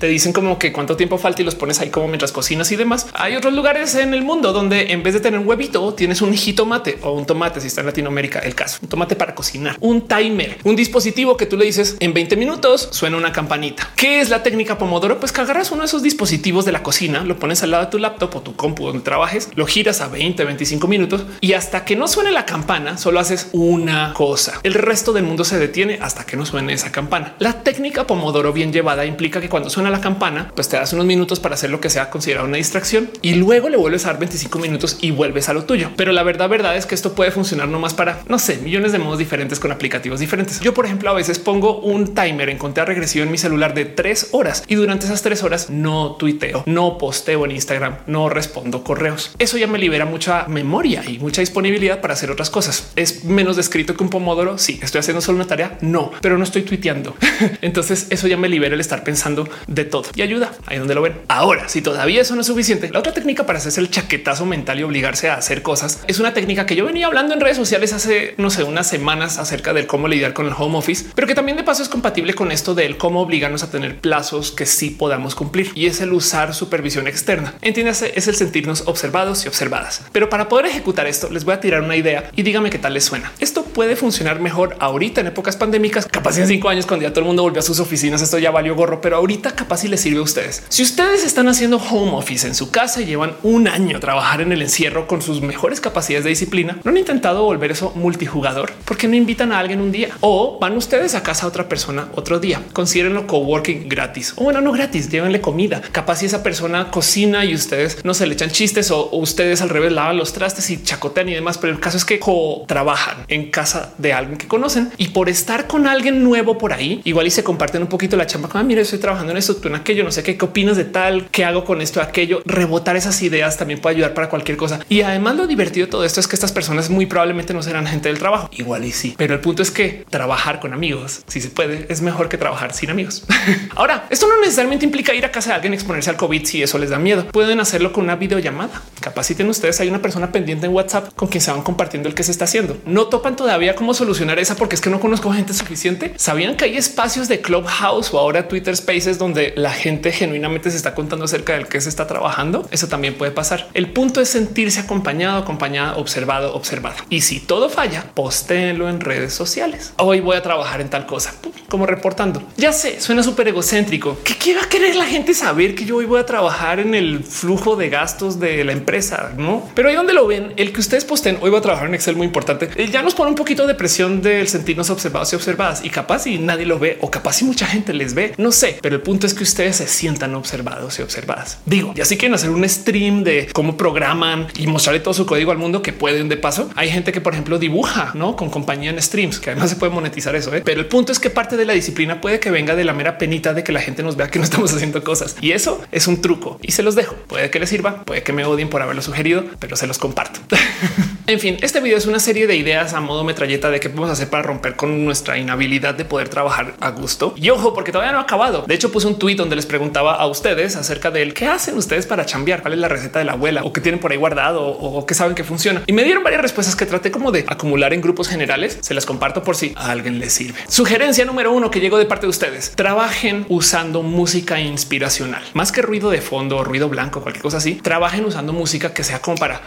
te dicen como que cuánto tiempo falta y los pones ahí como mientras cocinas y demás. Hay otros lugares en el mundo donde en vez de tener un huevito tienes un jitomate o un tomate. Si está en Latinoamérica, el caso, un tomate para cocinar, un timer, un dispositivo que tú le dices en 20 minutos suena una campanita. ¿Qué es la técnica Pomodoro? Pues que uno de esos dispositivos de la cocina, lo pones al lado de tu laptop o tu compu donde trabajes, lo giras a 20, 25 minutos y hasta que no suene la campana, solo haces una cosa. El resto del mundo se detiene hasta que no suene esa campana. La técnica Pomodoro bien llevada implica que cuando suena la campana, pues te das unos minutos para hacer lo que sea considerado una distracción y luego le vuelves a dar 25 minutos y vuelves a lo tuyo. Pero la verdad, verdad es que esto puede funcionar nomás para no sé, millones de modos diferentes con aplicativos diferentes. Yo, por ejemplo, a veces pongo un timer en conteo regresivo en mi celular de tres horas y durante esas tres horas no tuiteo, no posteo en Instagram, no respondo correos. Eso ya me libera mucha memoria y mucha disponibilidad para hacer otras cosas. Es menos descrito que un pomodoro. Sí, estoy haciendo solo una tarea. No, pero no estoy tuiteando. [laughs] Entonces eso ya me libera el estar pensando de todo y ayuda ahí donde lo ven. Ahora, si todavía eso no es suficiente, la otra técnica para hacerse el chaquetazo mental y obligarse a hacer cosas es una técnica que yo venía hablando en redes sociales hace no sé, unas semanas acerca del cómo lidiar con el home office, pero que también de paso es compatible con esto del cómo obligarnos a tener plazos que sí podamos cumplir y es el usar supervisión externa. Entiéndase, es el sentirnos observados y observadas. Pero para poder ejecutar esto, les voy a tirar una idea y dígame qué tal les suena. Esto puede funcionar mejor ahorita en épocas pandémicas, capaz en cinco años cuando ya todo el mundo volvió a sus oficinas. Esto ya valió gorro, pero ahorita capaz si les sirve a ustedes. Si ustedes están haciendo home office en su casa y llevan un año trabajar en el encierro con sus mejores capacidades de disciplina, no han intentado volver eso multijugador porque no invitan a alguien un día o van ustedes a casa a otra persona otro día. Considérenlo coworking gratis o bueno, no gratis, llévenle comida. Capaz si esa persona cocina y ustedes no se le echan chistes o, ustedes al revés lavan los trastes y chacotean y demás. Pero el caso es que trabajan en casa de alguien que conocen y por estar con alguien nuevo por ahí, igual y se comparten un poquito la chamba. Ah, mira, estoy trabajando en esto, tú en aquello, no sé qué, qué opinas de tal, qué hago con esto, aquello. Rebotar esas ideas también puede ayudar para cualquier cosa. Y además lo divertido de todo esto es que estas personas muy probablemente no serán gente del trabajo. Igual y sí, pero el punto es que trabajar con amigos, si se puede, es mejor que trabajar sin amigos. [laughs] Ahora, esto no necesariamente implica ir a casa de alguien exponerse al COVID si eso les da miedo. Pueden hacerlo con una videollamada. Capaciten ustedes. Hay una persona pendiente en WhatsApp con quien se van compartiendo el que se está haciendo. No topan todavía cómo solucionar esa porque es que no conozco gente suficiente. Sabían que hay espacios de Clubhouse o ahora Twitter Spaces donde la gente genuinamente se está contando acerca del que se está trabajando. Eso también puede pasar. El punto es sentirse acompañado, acompañada, observado, observado. Y si todo falla, postéenlo en redes sociales. Hoy voy a trabajar en tal cosa, como reportando. Ya sé, suena súper egocéntrico. ¿Qué, ¿Qué va a querer la gente saber que yo hoy voy a trabajar en el flujo de gastos de la empresa? No, pero ahí donde lo ven, el que ustedes posten hoy voy a trabajar en Excel muy importante. Eh, ya nos pone un poquito de presión del sentirnos observados y observadas y capaz si nadie lo ve o capaz si mucha gente les ve. No sé, pero el punto es que ustedes se sientan observados y observadas. Digo, y así quieren hacer un stream de cómo programan y mostrarle todo su código al mundo que pueden de paso. Hay gente que, por ejemplo, dibuja ¿no? con compañía en streams, que además se puede monetizar eso. ¿eh? Pero el punto es que parte de la disciplina puede que venga de la mera penita de que la gente nos vea que no estamos [laughs] haciendo cosas. Y eso es un truco y se los dejo. Puede que les sirva, puede que me odien por haberlo sugerido, pero se los comparto. [laughs] en fin, este video es una serie de ideas a modo metralleta de qué podemos hacer para romper con nuestra inhabilidad de poder trabajar a gusto. Y ojo, porque todavía no ha acabado. De hecho, puse un tweet donde les preguntaba a ustedes acerca de qué hacen ustedes para chambear, cuál es la receta de la abuela o qué tienen por ahí guardado o, qué saben que funciona. Y me dieron varias respuestas que traté como de acumular en grupos generales. Se las comparto por si a alguien les sirve. Sugerencia número uno que llegó de parte de ustedes. Trabajen usando música inspiracional, más que ruido de fondo, ruido blanco, cualquier cosa así. Trabajen usando música que sea como para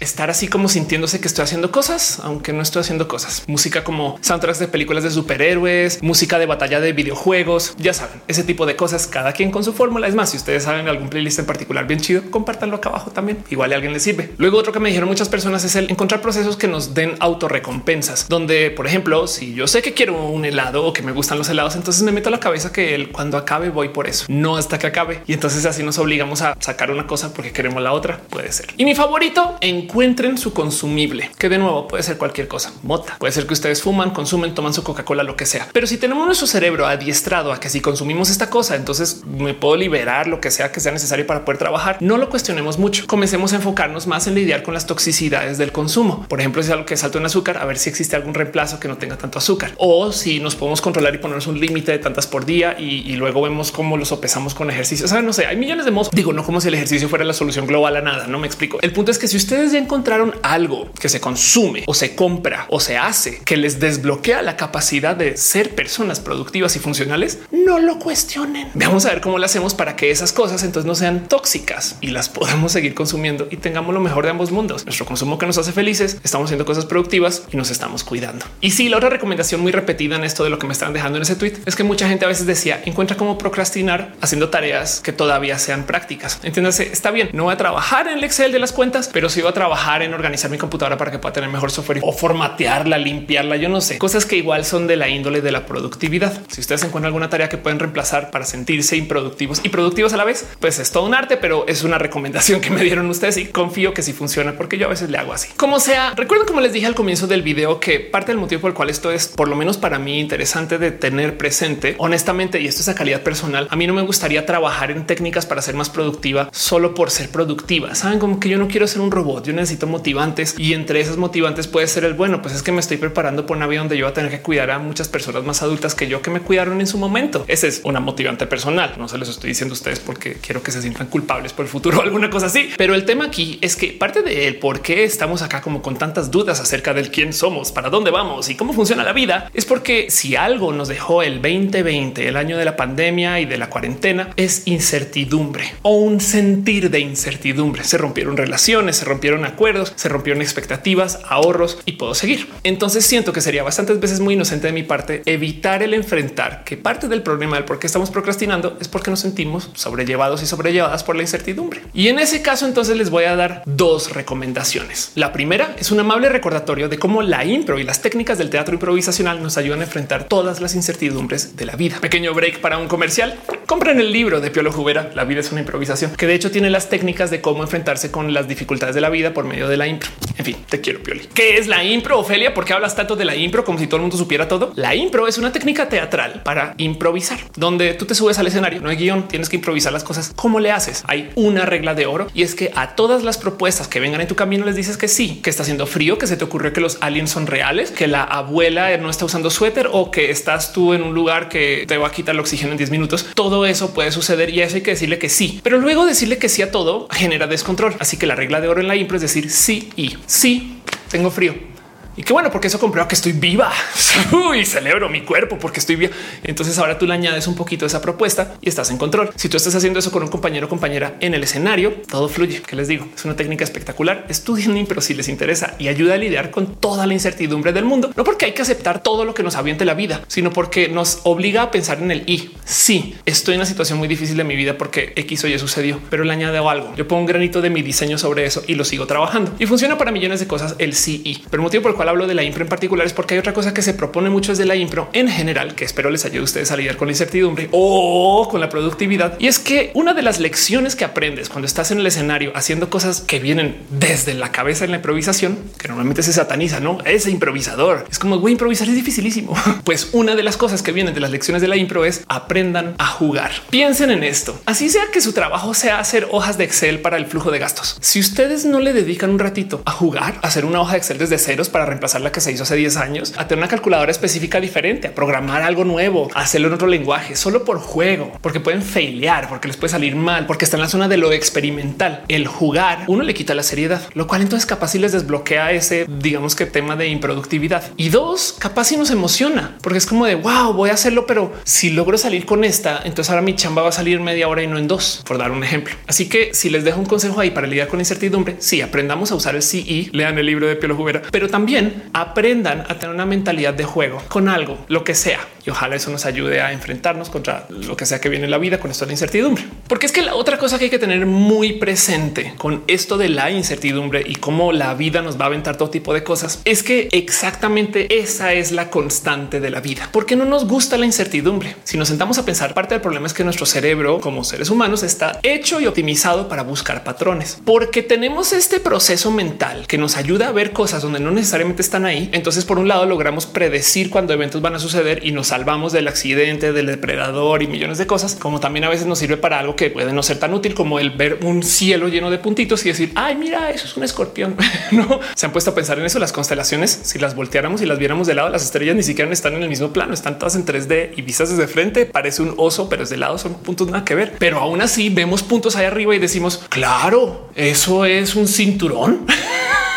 estar así como sintiéndose que estoy haciendo cosas, aunque no estoy haciendo cosas. Música como soundtracks de películas de superhéroes, música de batalla de videojuegos, ya saben, ese tipo de cosas, cada quien con su fórmula. Es más, si ustedes saben algún playlist en particular bien chido, compártanlo acá abajo también. Igual a alguien le sirve. Luego otro que me dijeron muchas personas es el encontrar procesos que nos den autorrecompensas, donde, por ejemplo, si yo sé que quiero un helado o que me gustan los helados, entonces me meto a la cabeza que el cuando acabe voy por eso, no hasta que acabe. Y entonces así nos obligamos a sacar una cosa porque queremos la otra. Puede ser. Y mi favorito, encuentren su consumible, que de nuevo puede ser cualquier cosa. Mota, puede ser que ustedes fuman, consumen, toman su Coca-Cola, lo que sea. Pero si tenemos nuestro cerebro adiestrado a que si consumimos esta cosa, entonces me puedo liberar lo que sea que sea necesario para poder trabajar. No lo cuestionemos mucho. Comencemos a enfocarnos más en lidiar con las toxicidades del consumo. Por ejemplo, si es algo que es alto en azúcar, a ver si existe algún reemplazo que no tenga tanto azúcar o si nos podemos controlar y ponernos un límite de tantas por día y, luego vemos cómo lo sopesamos con ejercicio. O sea, no sé, hay millones de modos. Digo, no como si el ejercicio fuera la solución global a nada. No me explico. El punto es que si ustedes ya encontraron algo que se consume o se compra o se hace que les desbloquea la capacidad de ser personas productivas y funcionales, no lo cuestionen. Vamos a ver cómo lo hacemos para que esas cosas entonces no sean tóxicas y las podamos seguir consumiendo y tengamos lo mejor de ambos mundos. Nuestro consumo que nos hace felices, estamos haciendo cosas productivas y nos estamos cuidando. Y sí, la otra recomendación muy repetida en esto de lo que me están dejando en ese tweet es que mucha gente a veces decía encuentra cómo procrastinar haciendo tareas que todavía sean prácticas. Entiéndase, está bien, no voy a trabajar en el Excel de las cuentas, pero sí voy a trabajar en organizar mi computadora para que pueda tener mejor software o formatearla, limpiarla. Yo no sé, cosas que igual son de la índole de la productividad. Si ustedes encuentran alguna tarea que pueden reemplazar para sentirse improductivos y productivos a la vez, pues es todo un arte, pero es una recomendación que me dieron ustedes y confío que sí funciona porque yo a veces le hago así. Como sea, recuerden como les dije al comienzo del video que parte del motivo por el cual esto es por lo menos para mí interesante de tener presente honestamente, y esto es a calidad personal. A mí no me gustaría trabajar en técnicas para ser más productiva solo por ser productiva. Saben como que yo no quiero ser un robot, necesito motivantes y entre esas motivantes puede ser el bueno, pues es que me estoy preparando por una vida donde yo voy a tener que cuidar a muchas personas más adultas que yo que me cuidaron en su momento. Esa es una motivante personal. No se les estoy diciendo a ustedes porque quiero que se sientan culpables por el futuro o alguna cosa así. Pero el tema aquí es que parte de él, por qué estamos acá como con tantas dudas acerca del quién somos, para dónde vamos y cómo funciona la vida, es porque si algo nos dejó el 2020, el año de la pandemia y de la cuarentena, es incertidumbre o un sentir de incertidumbre. Se rompieron relaciones, se rompieron acuerdos, se rompieron expectativas, ahorros y puedo seguir. Entonces siento que sería bastantes veces muy inocente de mi parte evitar el enfrentar que parte del problema del por qué estamos procrastinando es porque nos sentimos sobrellevados y sobrellevadas por la incertidumbre. Y en ese caso, entonces les voy a dar dos recomendaciones. La primera es un amable recordatorio de cómo la impro y las técnicas del teatro improvisacional nos ayudan a enfrentar todas las incertidumbres de la vida. Pequeño break para un comercial. Compren el libro de Piolo Jubera. La vida es una improvisación que de hecho tiene las técnicas de cómo enfrentarse con las dificultades de la vida por medio de la impro. En fin, te quiero Pioli. ¿Qué es la impro, Ofelia? ¿Por qué hablas tanto de la impro como si todo el mundo supiera todo? La impro es una técnica teatral para improvisar, donde tú te subes al escenario, no hay guion, tienes que improvisar las cosas. ¿Cómo le haces? Hay una regla de oro y es que a todas las propuestas que vengan en tu camino les dices que sí, que está haciendo frío, que se te ocurrió que los aliens son reales, que la abuela no está usando suéter o que estás tú en un lugar que te va a quitar el oxígeno en 10 minutos. Todo eso puede suceder y eso hay que decirle que sí, pero luego decirle que sí a todo genera descontrol. Así que la regla de oro en la impro es decir sí y sí, tengo frío y qué bueno, porque eso comprueba que estoy viva [laughs] y celebro mi cuerpo porque estoy bien. Entonces ahora tú le añades un poquito esa propuesta y estás en control. Si tú estás haciendo eso con un compañero o compañera en el escenario, todo fluye. Que les digo, es una técnica espectacular. Estudien, pero si les interesa y ayuda a lidiar con toda la incertidumbre del mundo, no porque hay que aceptar todo lo que nos aviente la vida, sino porque nos obliga a pensar en el y. Sí, estoy en una situación muy difícil de mi vida porque X o Y sucedió, pero le añado algo. Yo pongo un granito de mi diseño sobre eso y lo sigo trabajando y funciona para millones de cosas. El sí y, pero el motivo por el cual hablo de la impro en particular es porque hay otra cosa que se propone mucho desde la impro en general, que espero les ayude a ustedes a lidiar con la incertidumbre o con la productividad. Y es que una de las lecciones que aprendes cuando estás en el escenario haciendo cosas que vienen desde la cabeza en la improvisación, que normalmente se sataniza, no ese improvisador es como voy a improvisar, es dificilísimo. [laughs] Pues una de las cosas que vienen de las lecciones de la impro es aprendan a jugar. Piensen en esto. Así sea que su trabajo sea hacer hojas de Excel para el flujo de gastos. Si ustedes no le dedican un ratito a jugar, a hacer una hoja de Excel desde ceros para reemplazar la que se hizo hace 10 años, a tener una calculadora específica diferente, a programar algo nuevo, a hacerlo en otro lenguaje, solo por juego, porque pueden failear, porque les puede salir mal, porque está en la zona de lo experimental. El jugar, uno le quita la seriedad, lo cual entonces capaz si les desbloquea ese, digamos que tema de improductividad. Y dos, capaz si nos emociona, porque es como de wow, voy a hacerlo, pero si logro salir con esta, entonces ahora mi chamba va a salir media hora y no en dos, por dar un ejemplo. Así que si les dejo un consejo ahí para lidiar con incertidumbre, sí, aprendamos a usar el CI, lean el libro de Pielo Jubera, pero también aprendan a tener una mentalidad de juego con algo, lo que sea. Y ojalá eso nos ayude a enfrentarnos contra lo que sea que viene en la vida con esto de la incertidumbre. Porque es que la otra cosa que hay que tener muy presente con esto de la incertidumbre y cómo la vida nos va a aventar todo tipo de cosas es que exactamente esa es la constante de la vida. Porque no nos gusta la incertidumbre. Si nos sentamos a pensar, parte del problema es que nuestro cerebro como seres humanos está hecho y optimizado para buscar patrones. Porque tenemos este proceso mental que nos ayuda a ver cosas donde no necesariamente están ahí. Entonces, por un lado, logramos predecir cuando eventos van a suceder y nos salvamos del accidente, del depredador y millones de cosas, como también a veces nos sirve para algo que puede no ser tan útil como el ver un cielo lleno de puntitos y decir, ay, mira, eso es un escorpión. [laughs] no se han puesto a pensar en eso. Las constelaciones, si las volteáramos y las viéramos de lado, las estrellas ni siquiera están en el mismo plano, están todas en 3D y vistas desde frente. Parece un oso, pero es de lado son puntos nada que ver. Pero aún así vemos puntos ahí arriba y decimos, claro, eso es un cinturón. [laughs]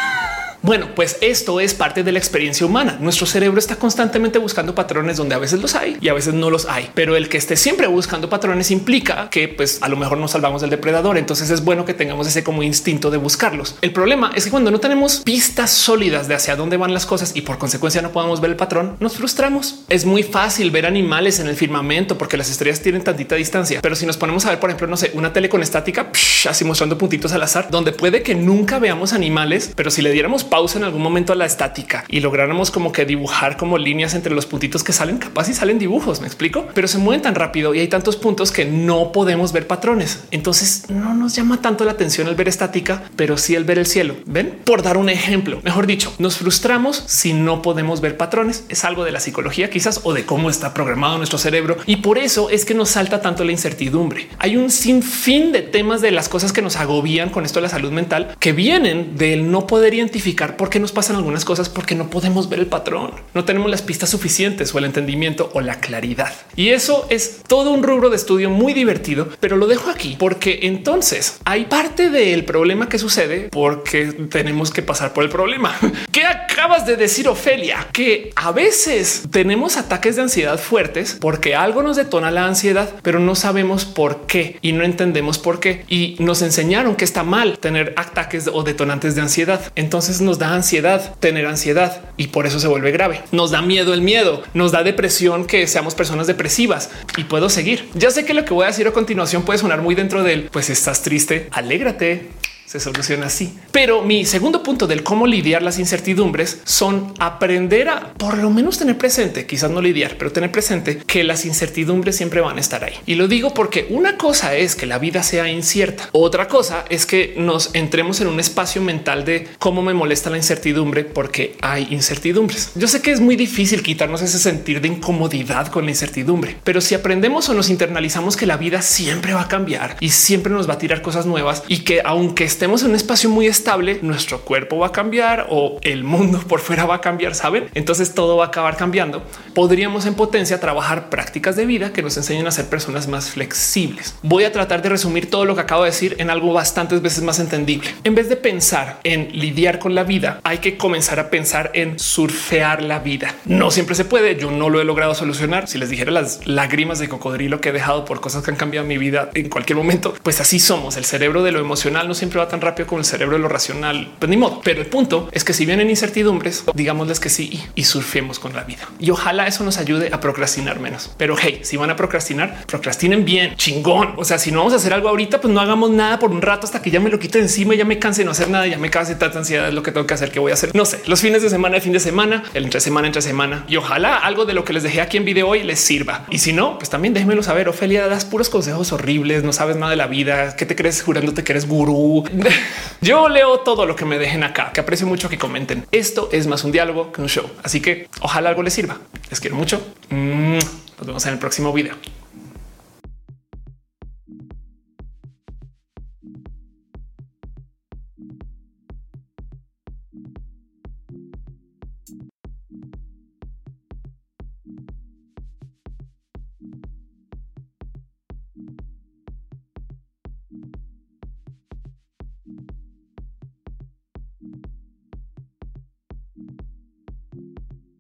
Bueno, pues esto es parte de la experiencia humana. Nuestro cerebro está constantemente buscando patrones donde a veces los hay y a veces no los hay, pero el que esté siempre buscando patrones implica que pues a lo mejor nos salvamos del depredador. Entonces es bueno que tengamos ese como instinto de buscarlos. El problema es que cuando no tenemos pistas sólidas de hacia dónde van las cosas y por consecuencia no podemos ver el patrón, nos frustramos. Es muy fácil ver animales en el firmamento porque las estrellas tienen tantita distancia, pero si nos ponemos a ver, por ejemplo, no sé, una tele con estática, así mostrando puntitos al azar, donde puede que nunca veamos animales, pero si le diéramos pausa en algún momento a la estática y lográramos como que dibujar como líneas entre los puntitos que salen, capaz y salen dibujos, me explico, pero se mueven tan rápido y hay tantos puntos que no podemos ver patrones. Entonces no nos llama tanto la atención el ver estática, pero sí el ver el cielo. Ven, por dar un ejemplo, mejor dicho, nos frustramos si no podemos ver patrones. Es algo de la psicología quizás o de cómo está programado nuestro cerebro y por eso es que nos salta tanto la incertidumbre. Hay un sinfín de temas de las cosas que nos agobian con esto de la salud mental que vienen del no poder identificar por qué nos pasan algunas cosas, porque no podemos ver el patrón, no tenemos las pistas suficientes o el entendimiento o la claridad. Y eso es todo un rubro de estudio muy divertido, pero lo dejo aquí porque entonces hay parte del problema que sucede porque tenemos que pasar por el problema. [laughs] ¿Qué acabas de decir, Ofelia? Que a veces tenemos ataques de ansiedad fuertes porque algo nos detona la ansiedad, pero no sabemos por qué y no entendemos por qué. Y nos enseñaron que está mal tener ataques o detonantes de ansiedad. Entonces nos da ansiedad tener ansiedad y por eso se vuelve grave. Nos da miedo el miedo, nos da depresión que seamos personas depresivas y puedo seguir. Ya sé que lo que voy a decir a continuación puede sonar muy dentro del pues estás triste, alégrate, se soluciona así. Pero mi segundo punto del cómo lidiar las incertidumbres son aprender a por lo menos tener presente, quizás no lidiar, pero tener presente que las incertidumbres siempre van a estar ahí. Y lo digo porque una cosa es que la vida sea incierta. Otra cosa es que nos entremos en un espacio mental de cómo me molesta la incertidumbre porque hay incertidumbres. Yo sé que es muy difícil quitarnos ese sentir de incomodidad con la incertidumbre, pero si aprendemos o nos internalizamos que la vida siempre va a cambiar y siempre nos va a tirar cosas nuevas y que aunque estemos en un espacio muy estable, nuestro cuerpo va a cambiar o el mundo [laughs] por fuera va a cambiar, saben? Entonces todo va a acabar cambiando. Podríamos en potencia trabajar prácticas de vida que nos enseñen a ser personas más flexibles. Voy a tratar de resumir todo lo que acabo de decir en algo bastantes veces más entendible. En vez de pensar en lidiar con la vida, hay que comenzar a pensar en surfear la vida. No siempre se puede. Yo no lo he logrado solucionar. Si les dijera las lágrimas de cocodrilo que he dejado por cosas que han cambiado mi vida en cualquier momento, pues así somos. El cerebro de lo emocional no siempre va tan rápido como el cerebro de lo racional, pues ni modo. Pero el punto es que si vienen incertidumbres, digámosles que sí y, surfemos con la vida. Y ojalá eso nos ayude a procrastinar menos. Pero hey, si van a procrastinar, procrastinen bien, chingón. O sea, si no vamos a hacer algo ahorita, pues no hagamos nada por un rato hasta que ya me lo quite encima, ya me canse de no hacer nada, ya me canse tanta ansiedad es lo que tengo que hacer, que voy a hacer. No sé, los fines de semana, el fin de semana, el entre semana, entre semana. Y ojalá algo de lo que les dejé aquí en video hoy les sirva. Y si no, pues también déjenmelo saber. Ofelia, das puros consejos horribles, no sabes nada de la vida, que te crees jurándote que eres gurú. [laughs] Yo leo todo lo que me dejen acá, que aprecio mucho que comenten. Esto es más un diálogo que un show. Así que ojalá algo les sirva. Les quiero mucho. Mm, nos vemos en el próximo video.